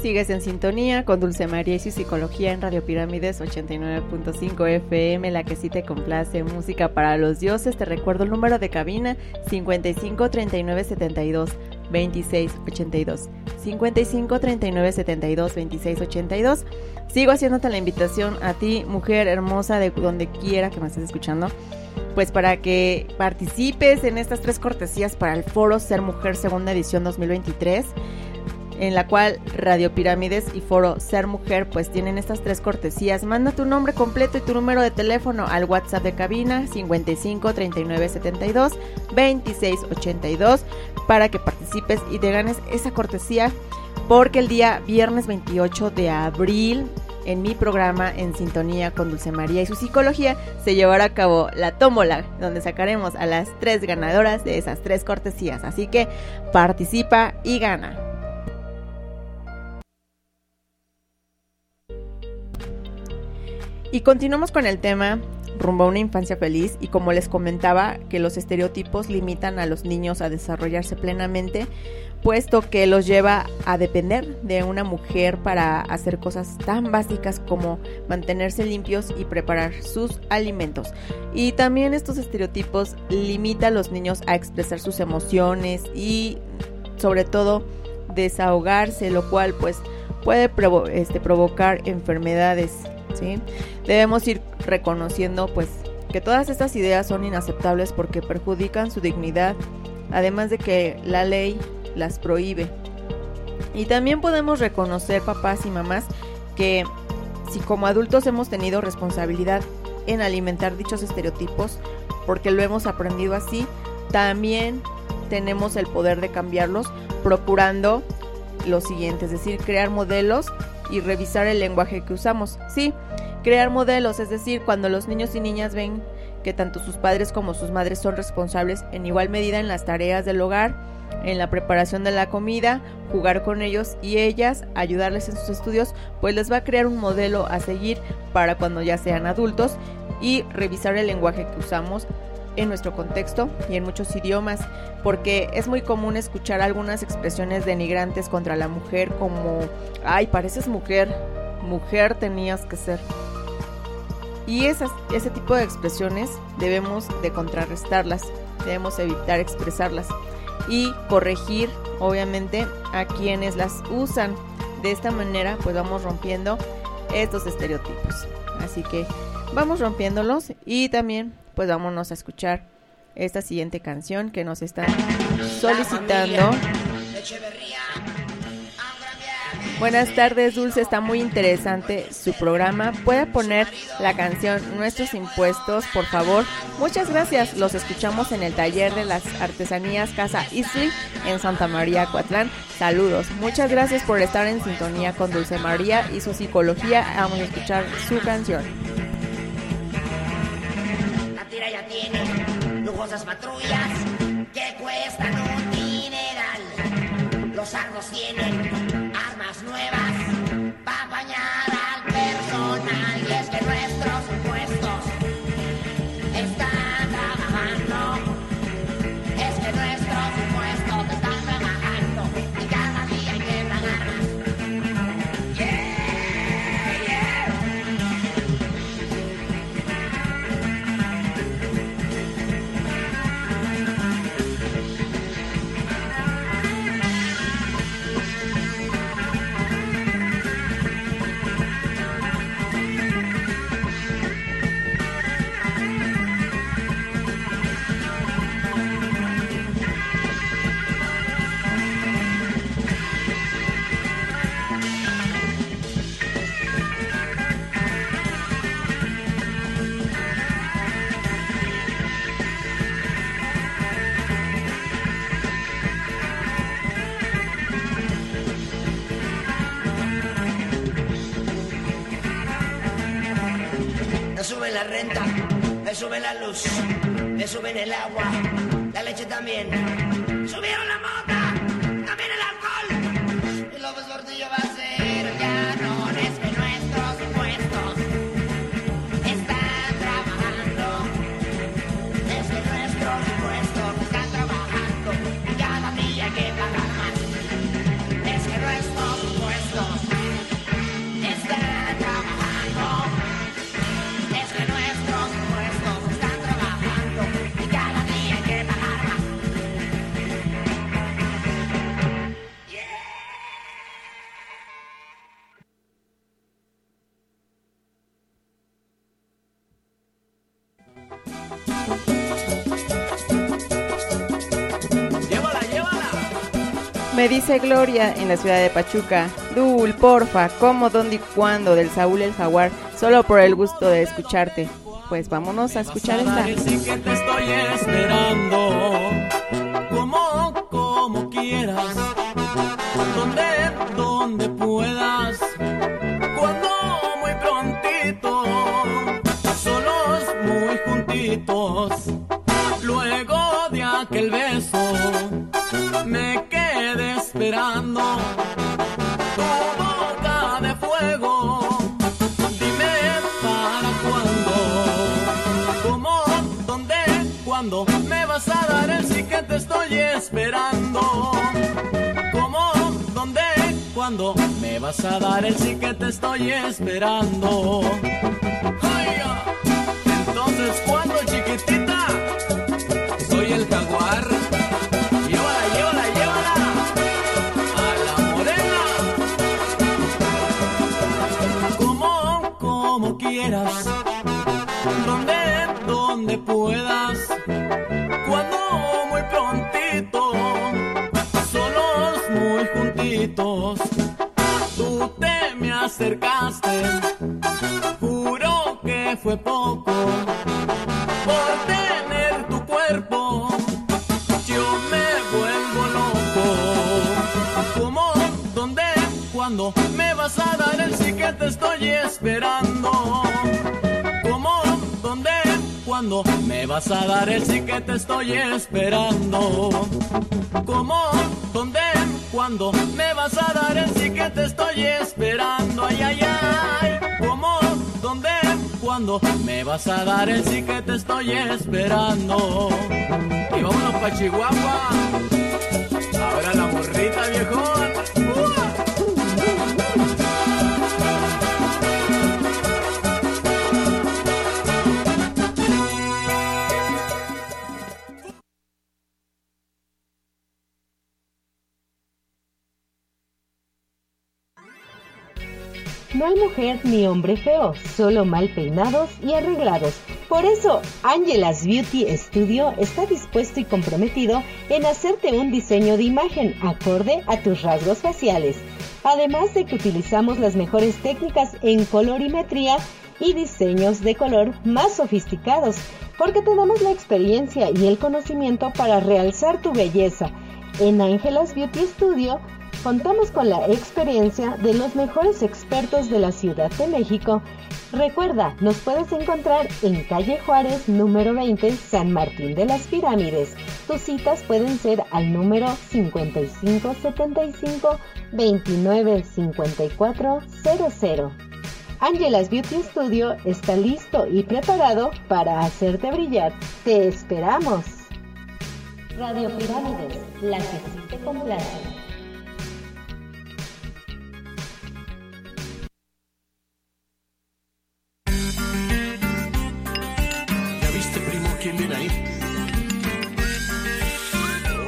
Sigues en sintonía con Dulce María y su psicología en Radio Pirámides 89.5 FM, la que sí te complace. Música para los dioses. Te recuerdo el número de cabina 55 39 72 26 82. 55 39 72 26 82. Sigo haciéndote la invitación a ti, mujer hermosa, de donde quiera que me estés escuchando pues para que participes en estas tres cortesías para el foro Ser Mujer Segunda Edición 2023 en la cual Radio Pirámides y Foro Ser Mujer pues tienen estas tres cortesías. Manda tu nombre completo y tu número de teléfono al WhatsApp de cabina 55 39 72 26 82 para que participes y te ganes esa cortesía porque el día viernes 28 de abril en mi programa En Sintonía con Dulce María y su psicología se llevará a cabo la tómbola, donde sacaremos a las tres ganadoras de esas tres cortesías. Así que participa y gana. Y continuamos con el tema rumbo a una infancia feliz y como les comentaba que los estereotipos limitan a los niños a desarrollarse plenamente, puesto que los lleva a depender de una mujer para hacer cosas tan básicas como mantenerse limpios y preparar sus alimentos. Y también estos estereotipos limitan a los niños a expresar sus emociones y sobre todo desahogarse, lo cual pues puede este, provocar enfermedades Debemos ir reconociendo pues que todas estas ideas son inaceptables porque perjudican su dignidad, además de que la ley las prohíbe. Y también podemos reconocer, papás y mamás, que si como adultos hemos tenido responsabilidad en alimentar dichos estereotipos, porque lo hemos aprendido así, también tenemos el poder de cambiarlos procurando lo siguiente, es decir, crear modelos y revisar el lenguaje que usamos. Sí, crear modelos, es decir, cuando los niños y niñas ven que tanto sus padres como sus madres son responsables en igual medida en las tareas del hogar, en la preparación de la comida, jugar con ellos y ellas, ayudarles en sus estudios, pues les va a crear un modelo a seguir para cuando ya sean adultos y revisar el lenguaje que usamos en nuestro contexto y en muchos idiomas, porque es muy común escuchar algunas expresiones denigrantes contra la mujer como, ay, pareces mujer, mujer tenías que ser. Y esas, ese tipo de expresiones debemos de contrarrestarlas, debemos evitar expresarlas y corregir obviamente a quienes las usan. De esta manera pues vamos rompiendo estos estereotipos. Así que vamos rompiéndolos y también pues vámonos a escuchar esta siguiente canción que nos están solicitando. Buenas tardes, Dulce. Está muy interesante su programa. ¿Puede poner la canción Nuestros Impuestos, por favor? Muchas gracias. Los escuchamos en el taller de las artesanías Casa Isley en Santa María, Coatlán. Saludos. Muchas gracias por estar en sintonía con Dulce María y su psicología. Vamos a escuchar su canción ya tiene lujosas patrullas que cuestan un dineral. Los argos tienen suben la luz, me suben el agua, la leche también. Dice Gloria en la ciudad de Pachuca. Dul, porfa, ¿cómo, dónde y cuándo? Del Saúl el Jaguar, solo por el gusto de escucharte. Pues vámonos a escuchar esta. Esperando tu boca de fuego. Dime para cuándo, cómo, dónde, cuándo me vas a dar el sí que te estoy esperando. Cómo, dónde, cuándo me vas a dar el sí que te estoy esperando. Entonces, ¿cuándo, chiquitita? Poco. Por tener tu cuerpo. Yo me vuelvo loco. ¿Cómo? ¿Dónde? ¿Cuándo? ¿Me vas a dar el sí que te estoy esperando? ¿Cómo? ¿Dónde? ¿Cuándo? ¿Me vas a dar el sí que te estoy esperando? ¿Cómo? ¿Dónde? ¿Cuándo? ¿Me vas a dar el sí que te estoy esperando? Ay, ay, ay. ¿Cómo? ¿Dónde? ¿Cuándo? ¿Me vas a dar el sí que te estoy esperando? Y vámonos pa' Chihuahua. Ahora la morrita, viejón. No hay mujer ni hombre feo, solo mal peinados y arreglados. Por eso, Angela's Beauty Studio está dispuesto y comprometido en hacerte un diseño de imagen acorde a tus rasgos faciales. Además de que utilizamos las mejores técnicas en colorimetría y diseños de color más sofisticados, porque tenemos la experiencia y el conocimiento para realzar tu belleza. En Angela's Beauty Studio contamos con la experiencia de los mejores expertos de la Ciudad de México. Recuerda, nos puedes encontrar en calle Juárez número 20, San Martín de las Pirámides. Tus citas pueden ser al número 5575 295400. Angela's Beauty Studio está listo y preparado para hacerte brillar. Te esperamos. Radio Pirámides, la que sí te complace. Quién ahí?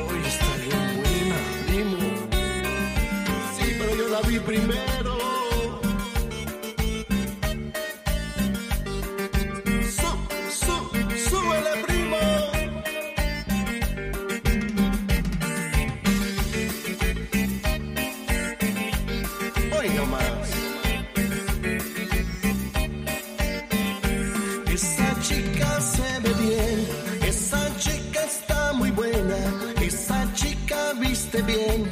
Uy, está bien buena, primo. Sí, pero yo la vi primero. Viste bien,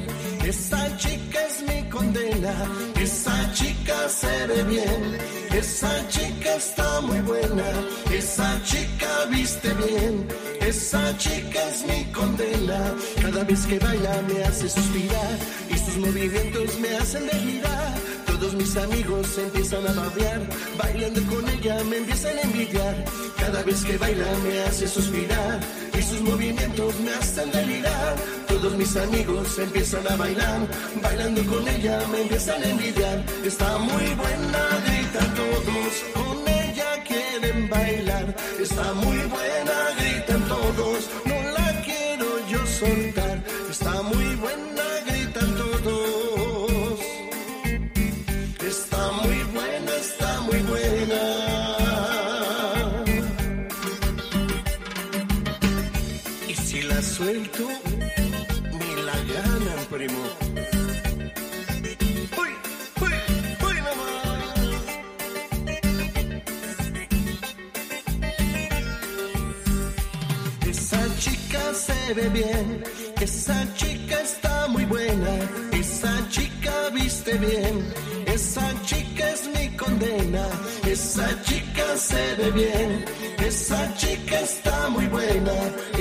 esa chica es mi condena, esa chica se ve bien, esa chica está muy buena, esa chica viste bien, esa chica es mi condena, cada vez que baila me hace suspirar y sus movimientos me hacen delirar. Todos mis amigos empiezan a babear, bailando con ella me empiezan a envidiar. Cada vez que baila me hace suspirar y sus movimientos me hacen delirar. Todos mis amigos empiezan a bailar, bailando con ella me empiezan a envidiar. Está muy buena, gritan todos, con ella quieren bailar. Está muy buena, gritan todos, bien, esa chica está muy buena, esa chica viste bien, esa chica es mi condena, esa chica se ve bien, esa chica está muy buena,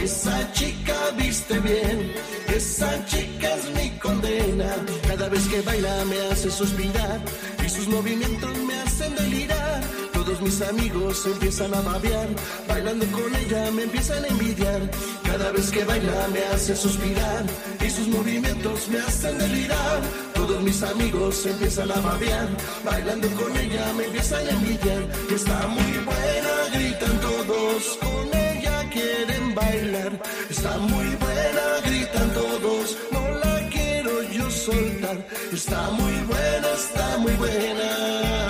esa chica viste bien, esa chica es mi condena, cada vez que baila me hace suspirar y sus movimientos me hacen delirar. Todos mis amigos empiezan a babear, bailando con ella me empiezan a envidiar. Cada vez que baila me hace suspirar y sus movimientos me hacen delirar. Todos mis amigos empiezan a babear, bailando con ella me empiezan a envidiar. Está muy buena, gritan todos, con ella quieren bailar. Está muy buena, gritan todos, no la quiero yo soltar. Está muy buena, está muy buena.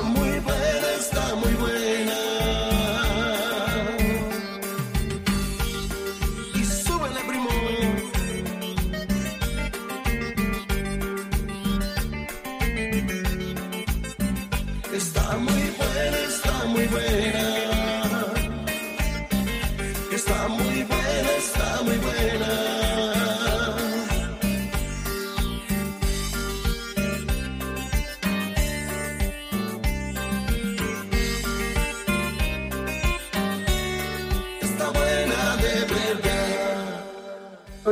Muy buena,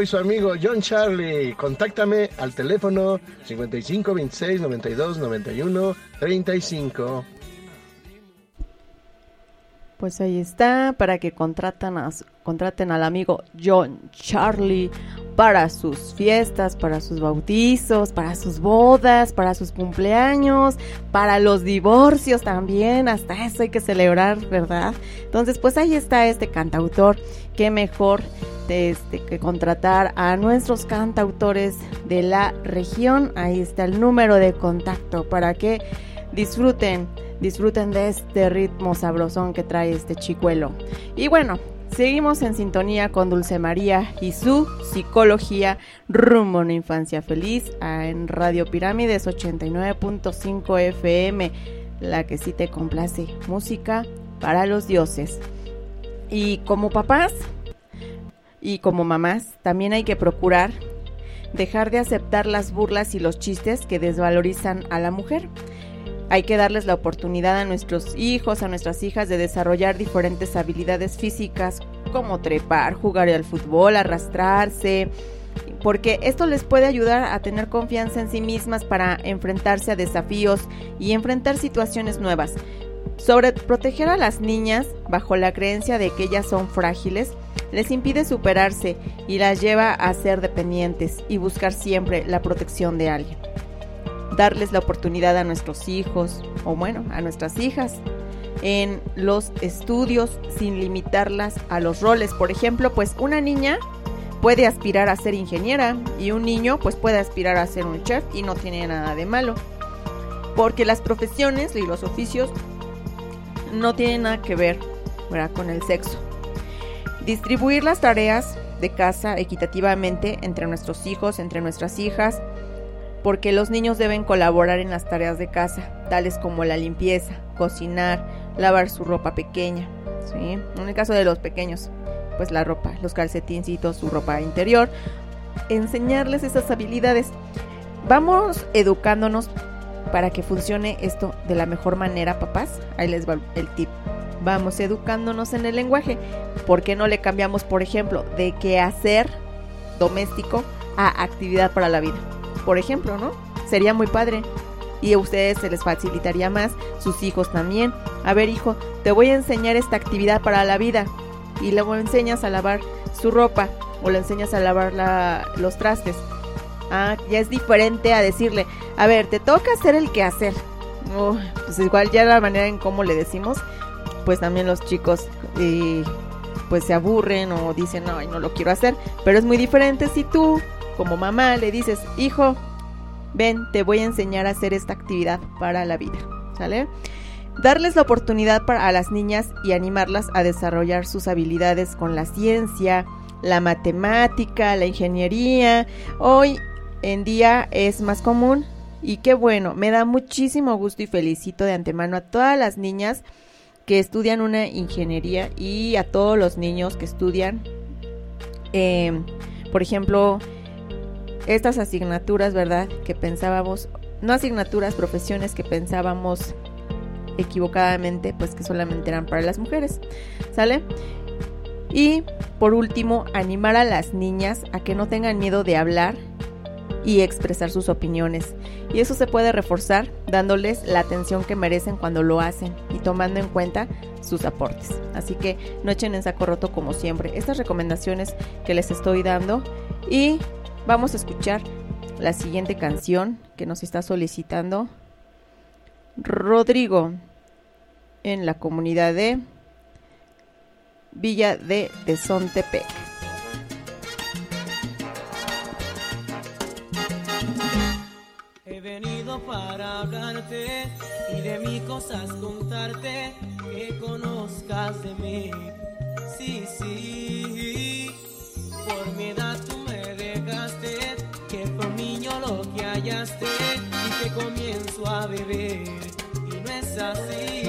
Soy su amigo John Charlie. Contáctame al teléfono 55 26 92 91 35. Pues ahí está, para que contraten al amigo John Charlie para sus fiestas, para sus bautizos, para sus bodas, para sus cumpleaños, para los divorcios también, hasta eso hay que celebrar, ¿verdad? Entonces, pues ahí está este cantautor, qué mejor este, que contratar a nuestros cantautores de la región, ahí está el número de contacto para que disfruten, disfruten de este ritmo sabrosón que trae este chicuelo. Y bueno, seguimos en sintonía con Dulce María y su psicología rumbo a una infancia feliz en Radio Pirámides 89.5 FM, la que sí te complace, música para los dioses. Y como papás y como mamás, también hay que procurar dejar de aceptar las burlas y los chistes que desvalorizan a la mujer. Hay que darles la oportunidad a nuestros hijos, a nuestras hijas de desarrollar diferentes habilidades físicas como trepar, jugar al fútbol, arrastrarse, porque esto les puede ayudar a tener confianza en sí mismas para enfrentarse a desafíos y enfrentar situaciones nuevas. Sobre proteger a las niñas bajo la creencia de que ellas son frágiles, les impide superarse y las lleva a ser dependientes y buscar siempre la protección de alguien darles la oportunidad a nuestros hijos o bueno, a nuestras hijas en los estudios sin limitarlas a los roles. Por ejemplo, pues una niña puede aspirar a ser ingeniera y un niño pues puede aspirar a ser un chef y no tiene nada de malo. Porque las profesiones y los oficios no tienen nada que ver con el sexo. Distribuir las tareas de casa equitativamente entre nuestros hijos, entre nuestras hijas, porque los niños deben colaborar en las tareas de casa, tales como la limpieza, cocinar, lavar su ropa pequeña, ¿sí? En el caso de los pequeños, pues la ropa, los calcetincitos, su ropa interior, enseñarles esas habilidades. Vamos educándonos para que funcione esto de la mejor manera, papás. Ahí les va el tip. Vamos educándonos en el lenguaje. ¿Por qué no le cambiamos, por ejemplo, de qué hacer doméstico a actividad para la vida? Por ejemplo, ¿no? Sería muy padre. Y a ustedes se les facilitaría más, sus hijos también. A ver, hijo, te voy a enseñar esta actividad para la vida. Y luego enseñas a lavar su ropa o le enseñas a lavar la, los trastes. Ah, ya es diferente a decirle, a ver, te toca hacer el que hacer. Pues igual ya la manera en cómo le decimos, pues también los chicos pues se aburren o dicen, no, no lo quiero hacer. Pero es muy diferente si tú como mamá le dices, hijo, ven, te voy a enseñar a hacer esta actividad para la vida, ¿sale? Darles la oportunidad para a las niñas y animarlas a desarrollar sus habilidades con la ciencia, la matemática, la ingeniería. Hoy en día es más común y qué bueno, me da muchísimo gusto y felicito de antemano a todas las niñas que estudian una ingeniería y a todos los niños que estudian, eh, por ejemplo, estas asignaturas, ¿verdad? Que pensábamos, no asignaturas, profesiones que pensábamos equivocadamente, pues que solamente eran para las mujeres, ¿sale? Y por último, animar a las niñas a que no tengan miedo de hablar y expresar sus opiniones. Y eso se puede reforzar dándoles la atención que merecen cuando lo hacen y tomando en cuenta sus aportes. Así que no echen en saco roto como siempre estas recomendaciones que les estoy dando y vamos a escuchar la siguiente canción que nos está solicitando Rodrigo en la comunidad de Villa de Tezontepec. He venido para hablarte y de mis cosas contarte que conozcas de mí. Sí, sí, por mi edad tú beber y no es así.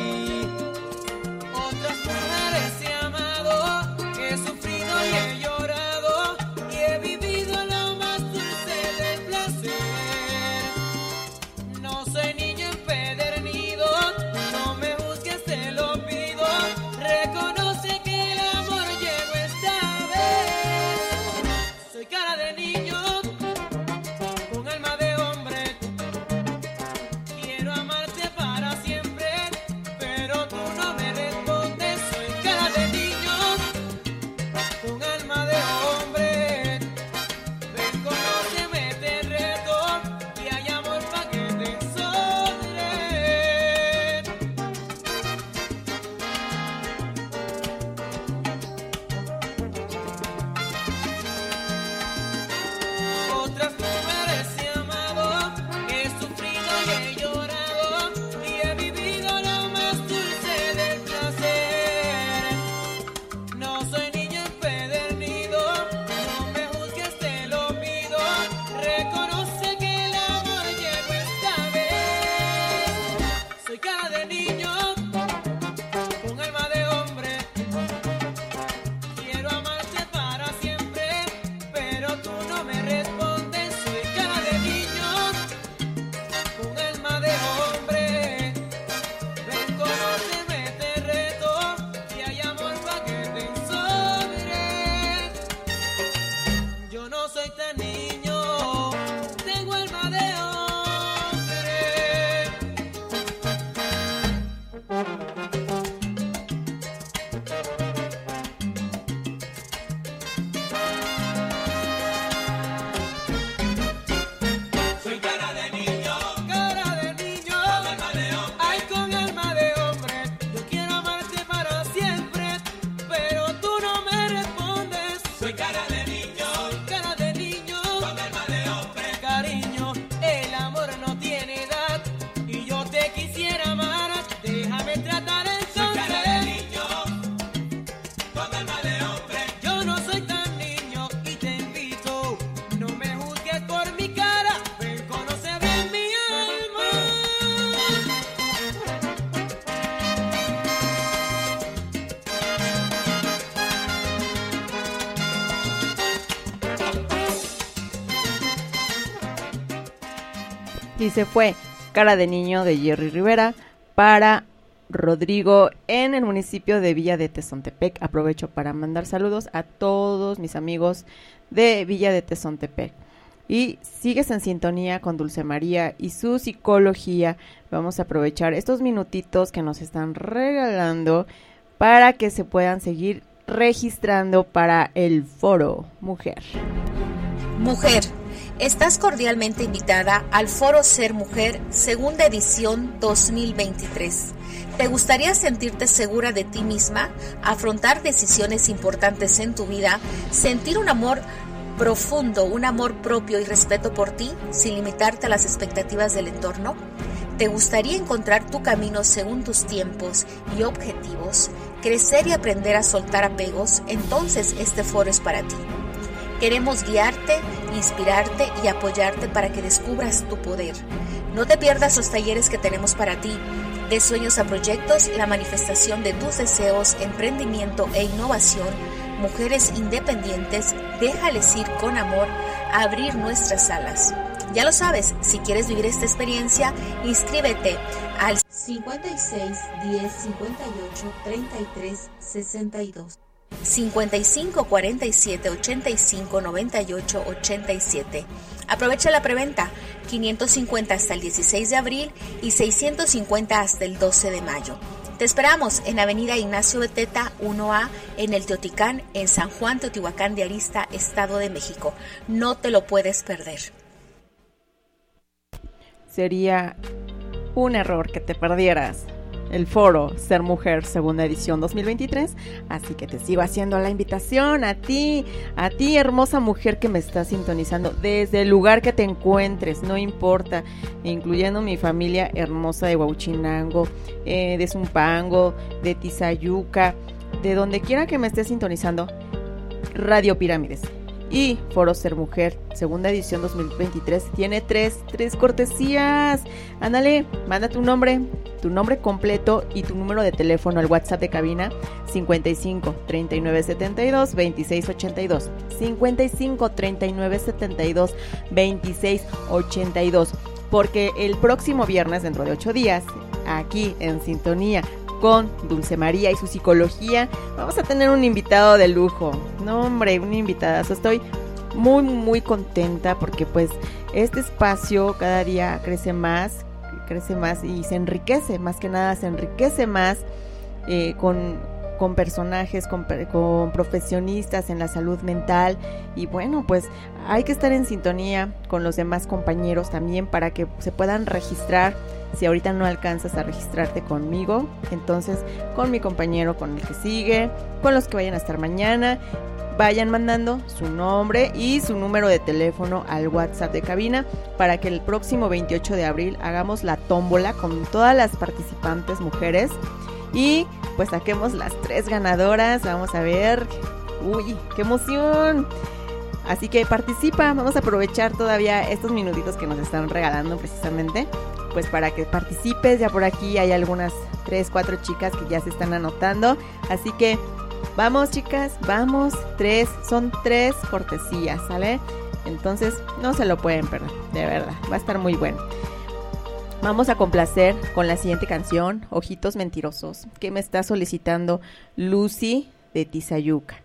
Se fue Cara de Niño de Jerry Rivera para Rodrigo en el municipio de Villa de Tezontepec. Aprovecho para mandar saludos a todos mis amigos de Villa de Tezontepec. Y sigues en sintonía con Dulce María y su psicología. Vamos a aprovechar estos minutitos que nos están regalando para que se puedan seguir registrando para el foro Mujer. Mujer, estás cordialmente invitada al Foro Ser Mujer, segunda edición 2023. ¿Te gustaría sentirte segura de ti misma, afrontar decisiones importantes en tu vida, sentir un amor profundo, un amor propio y respeto por ti, sin limitarte a las expectativas del entorno? ¿Te gustaría encontrar tu camino según tus tiempos y objetivos, crecer y aprender a soltar apegos? Entonces este foro es para ti. Queremos guiarte, inspirarte y apoyarte para que descubras tu poder. No te pierdas los talleres que tenemos para ti. De sueños a proyectos, la manifestación de tus deseos, emprendimiento e innovación, mujeres independientes, déjales ir con amor a abrir nuestras alas. Ya lo sabes, si quieres vivir esta experiencia, inscríbete al 56 10 58 33 62. 55 47 85 98 87. Aprovecha la preventa 550 hasta el 16 de abril y 650 hasta el 12 de mayo. Te esperamos en Avenida Ignacio Beteta 1A en el Teoticán, en San Juan, Teotihuacán de Arista, Estado de México. No te lo puedes perder. Sería un error que te perdieras el foro Ser Mujer Segunda Edición 2023. Así que te sigo haciendo la invitación a ti, a ti hermosa mujer que me está sintonizando desde el lugar que te encuentres, no importa, incluyendo mi familia hermosa de Huauchinango, eh, de Zumpango, de Tizayuca, de donde quiera que me esté sintonizando, Radio Pirámides y Foro Ser Mujer, segunda edición 2023, tiene tres, tres cortesías. Ándale, manda tu nombre, tu nombre completo y tu número de teléfono al WhatsApp de cabina 55 39 72 26 82. 55 39 72 26 82. Porque el próximo viernes, dentro de ocho días, aquí en sintonía con Dulce María y su psicología. Vamos a tener un invitado de lujo. No, hombre, un invitadazo. Estoy muy, muy contenta porque pues este espacio cada día crece más, crece más y se enriquece, más que nada se enriquece más eh, con, con personajes, con, con, profesionistas en la salud mental. Y bueno, pues hay que estar en sintonía con los demás compañeros también para que se puedan registrar. Si ahorita no alcanzas a registrarte conmigo, entonces con mi compañero con el que sigue, con los que vayan a estar mañana, vayan mandando su nombre y su número de teléfono al WhatsApp de cabina para que el próximo 28 de abril hagamos la tómbola con todas las participantes mujeres y pues saquemos las tres ganadoras. Vamos a ver. Uy, qué emoción. Así que participa, vamos a aprovechar todavía estos minutitos que nos están regalando precisamente pues para que participes. Ya por aquí hay algunas tres, cuatro chicas que ya se están anotando. Así que vamos chicas, vamos. Tres, son tres cortesías, ¿sale? Entonces no se lo pueden perder, de verdad. Va a estar muy bueno. Vamos a complacer con la siguiente canción, Ojitos Mentirosos, que me está solicitando Lucy de Tizayuca.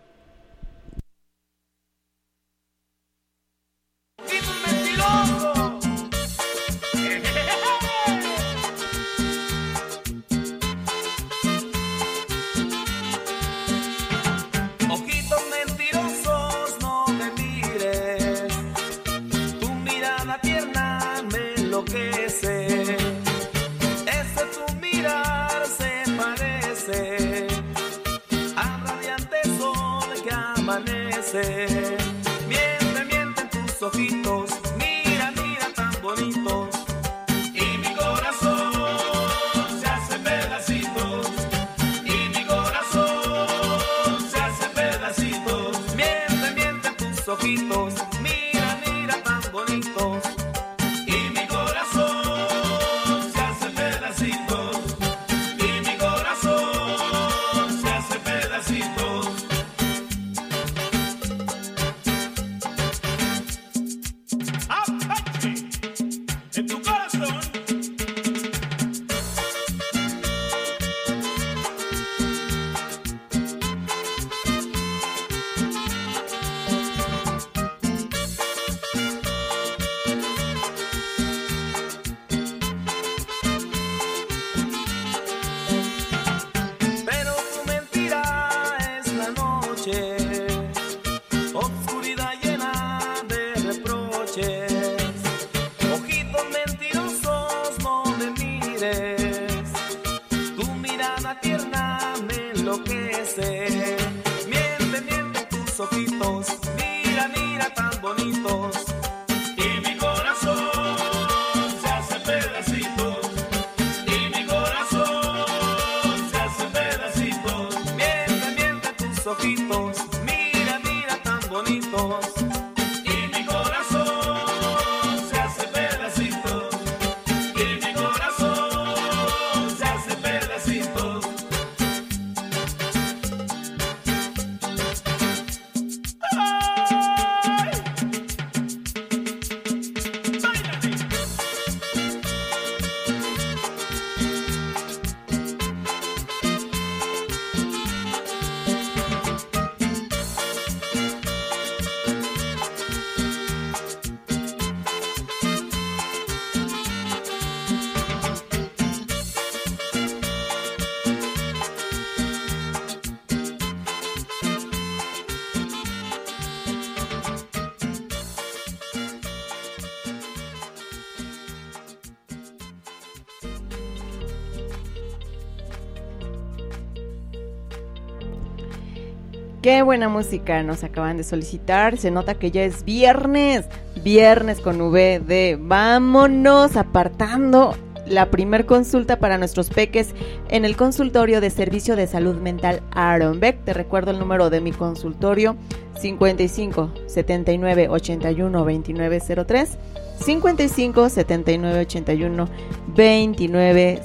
Qué buena música nos acaban de solicitar. Se nota que ya es viernes. Viernes con V de vámonos apartando la primer consulta para nuestros peques en el consultorio de servicio de salud mental Aaron Beck. Te recuerdo el número de mi consultorio 55 79 81 29 03 55 79 81 29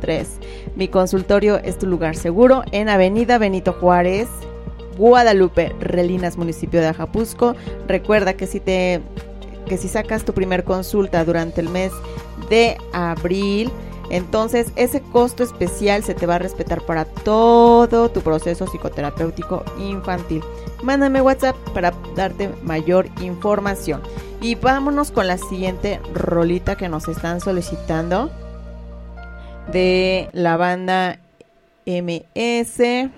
03. Mi consultorio es tu lugar seguro en Avenida Benito Juárez, Guadalupe, Relinas, municipio de Ajapusco. Recuerda que si te que si sacas tu primer consulta durante el mes de abril, entonces ese costo especial se te va a respetar para todo tu proceso psicoterapéutico infantil. Mándame WhatsApp para darte mayor información. Y vámonos con la siguiente rolita que nos están solicitando de la banda MS.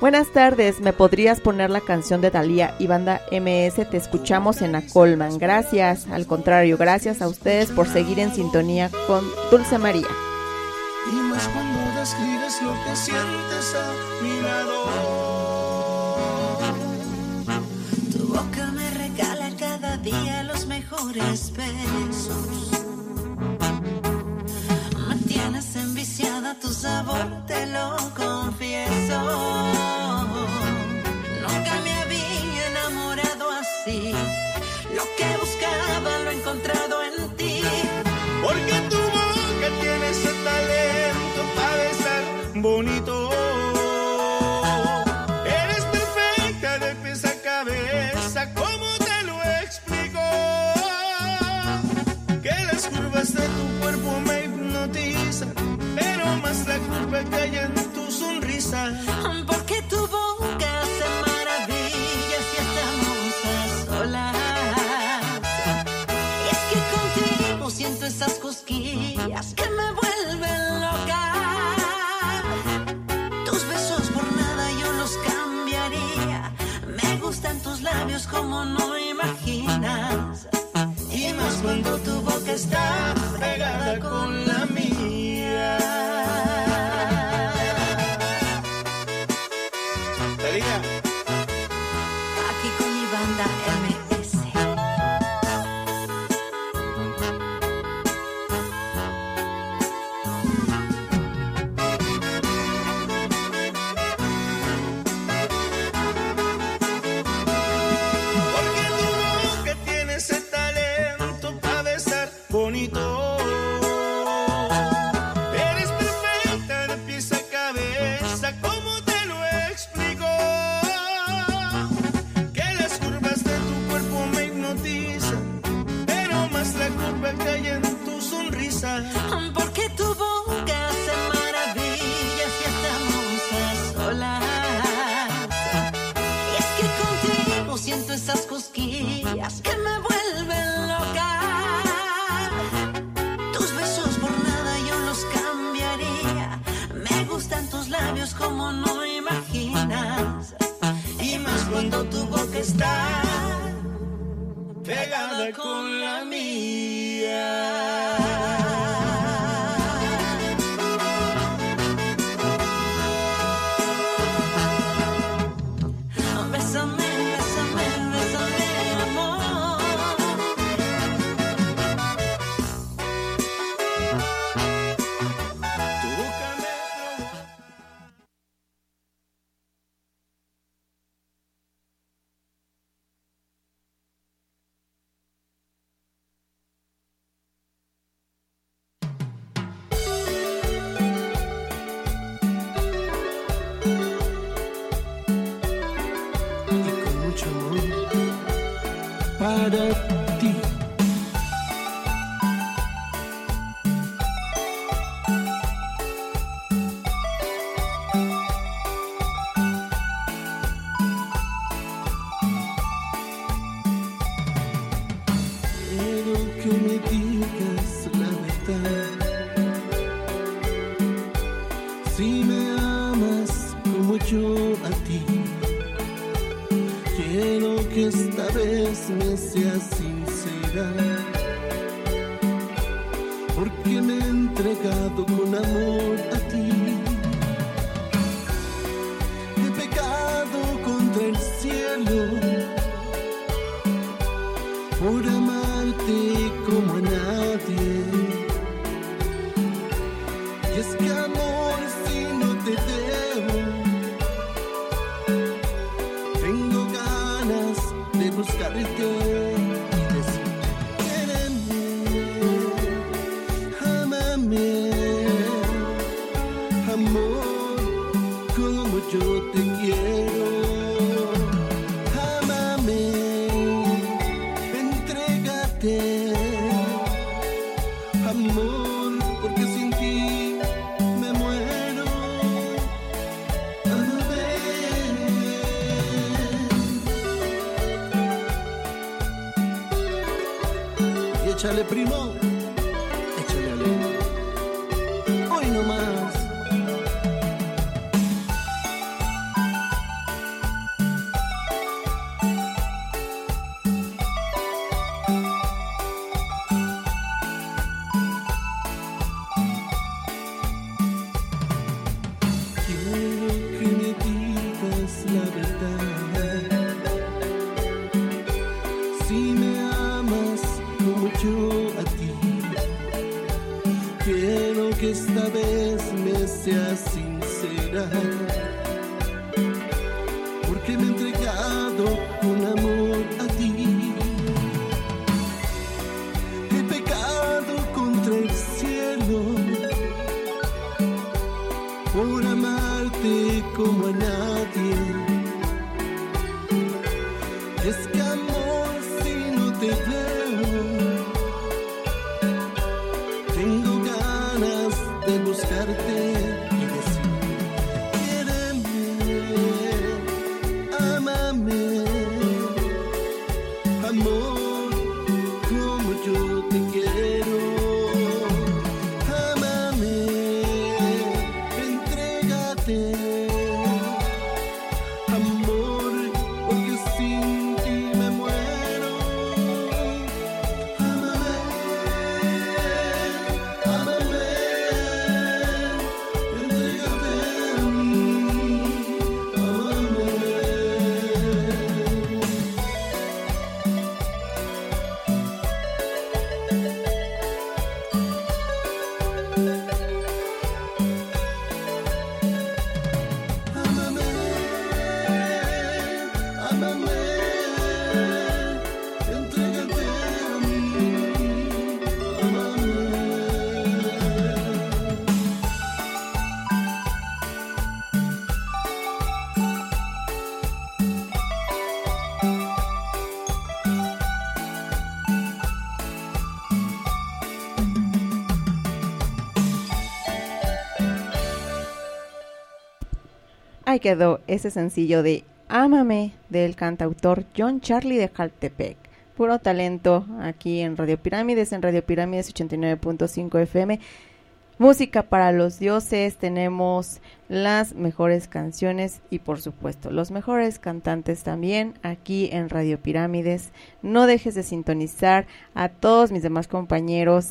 Buenas tardes, ¿me podrías poner la canción de Talía y banda MS? Te escuchamos en la Colman. Gracias, al contrario, gracias a ustedes por seguir en sintonía con Dulce María. Y más cuando describes lo que sientes a mi lado. Tu boca me regala cada día los mejores besos. Enviciada tu sabor, te lo confieso. Nunca me había enamorado así. Lo que buscaba lo he encontrado en ti. Porque tu boca tiene ese talento para besar bonito. Que hay en tu sonrisa. Porque tu boca hace maravillas y estamos a solas. Y es que contigo siento esas cosquillas que me vuelven loca. Tus besos por nada yo los cambiaría. Me gustan tus labios como no imaginas. Y más cuando tu boca está Quedó ese sencillo de Ámame del cantautor John Charlie de Jaltepec. Puro talento aquí en Radio Pirámides, en Radio Pirámides 89.5 FM. Música para los dioses, tenemos las mejores canciones y por supuesto los mejores cantantes también aquí en Radio Pirámides. No dejes de sintonizar a todos mis demás compañeros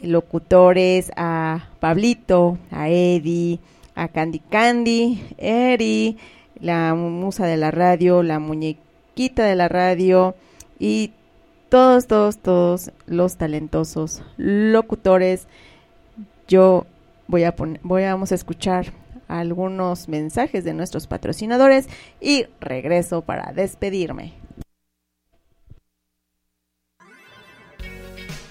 locutores, a Pablito, a Eddie, a Candy Candy, Eri, la musa de la radio, la muñequita de la radio y todos, todos, todos los talentosos locutores. Yo voy a poner, voy a, vamos a escuchar algunos mensajes de nuestros patrocinadores y regreso para despedirme.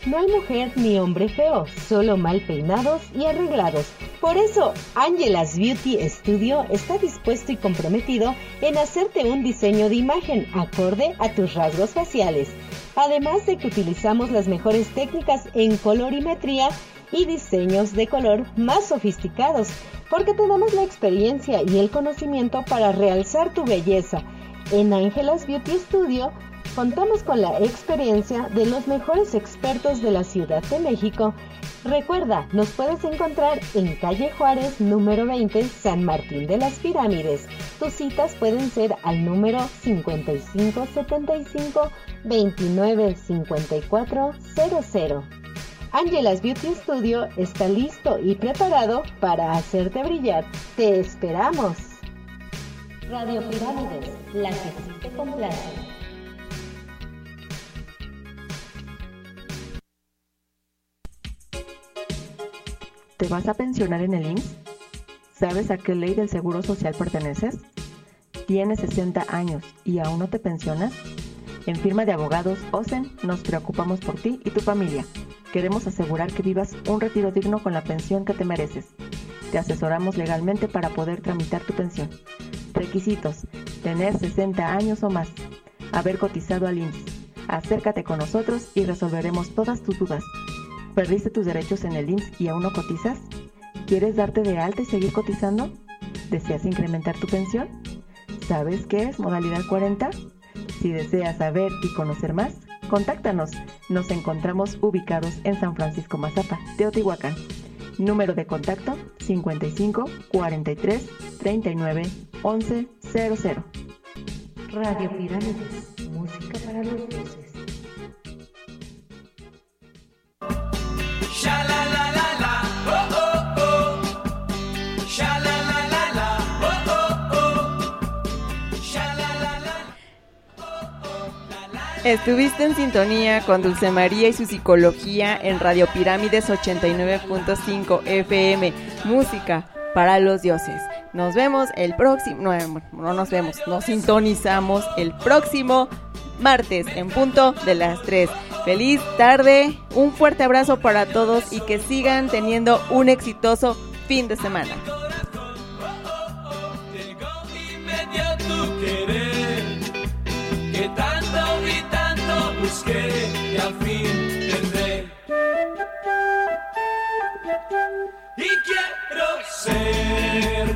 No hay mujer ni hombre feo, solo mal peinados y arreglados. Por eso, Angela's Beauty Studio está dispuesto y comprometido en hacerte un diseño de imagen acorde a tus rasgos faciales. Además de que utilizamos las mejores técnicas en colorimetría y diseños de color más sofisticados, porque tenemos la experiencia y el conocimiento para realzar tu belleza. En Angela's Beauty Studio contamos con la experiencia de los mejores expertos de la Ciudad de México. Recuerda, nos puedes encontrar en calle Juárez número 20, San Martín de las Pirámides. Tus citas pueden ser al número 5575 295400. Angela's Beauty Studio está listo y preparado para hacerte brillar. Te esperamos. Radio Pirámides, la que sí te complace. ¿Te vas a pensionar en el IMSS? ¿Sabes a qué ley del Seguro Social perteneces? ¿Tienes 60 años y aún no te pensionas? En firma de abogados OSEN nos preocupamos por ti y tu familia. Queremos asegurar que vivas un retiro digno con la pensión que te mereces. Te asesoramos legalmente para poder tramitar tu pensión. Requisitos: tener 60 años o más, haber cotizado al IMSS. Acércate con nosotros y resolveremos todas tus dudas. ¿Perdiste tus derechos en el IMSS y aún no cotizas? ¿Quieres darte de alta y seguir cotizando? ¿Deseas incrementar tu pensión? ¿Sabes qué es modalidad 40? Si deseas saber y conocer más, contáctanos. Nos encontramos ubicados en San Francisco Mazapa, Teotihuacán. Número de contacto 55 43 39 11 00. Radio Pirámides, música para los Estuviste en sintonía con Dulce María y su psicología en Radio Pirámides 89.5 FM, música para los dioses. Nos vemos el próximo, no, bueno, no nos vemos, nos sintonizamos el próximo martes en punto de las 3. Feliz tarde, un fuerte abrazo para todos y que sigan teniendo un exitoso fin de semana. que tanto. Y quiero ser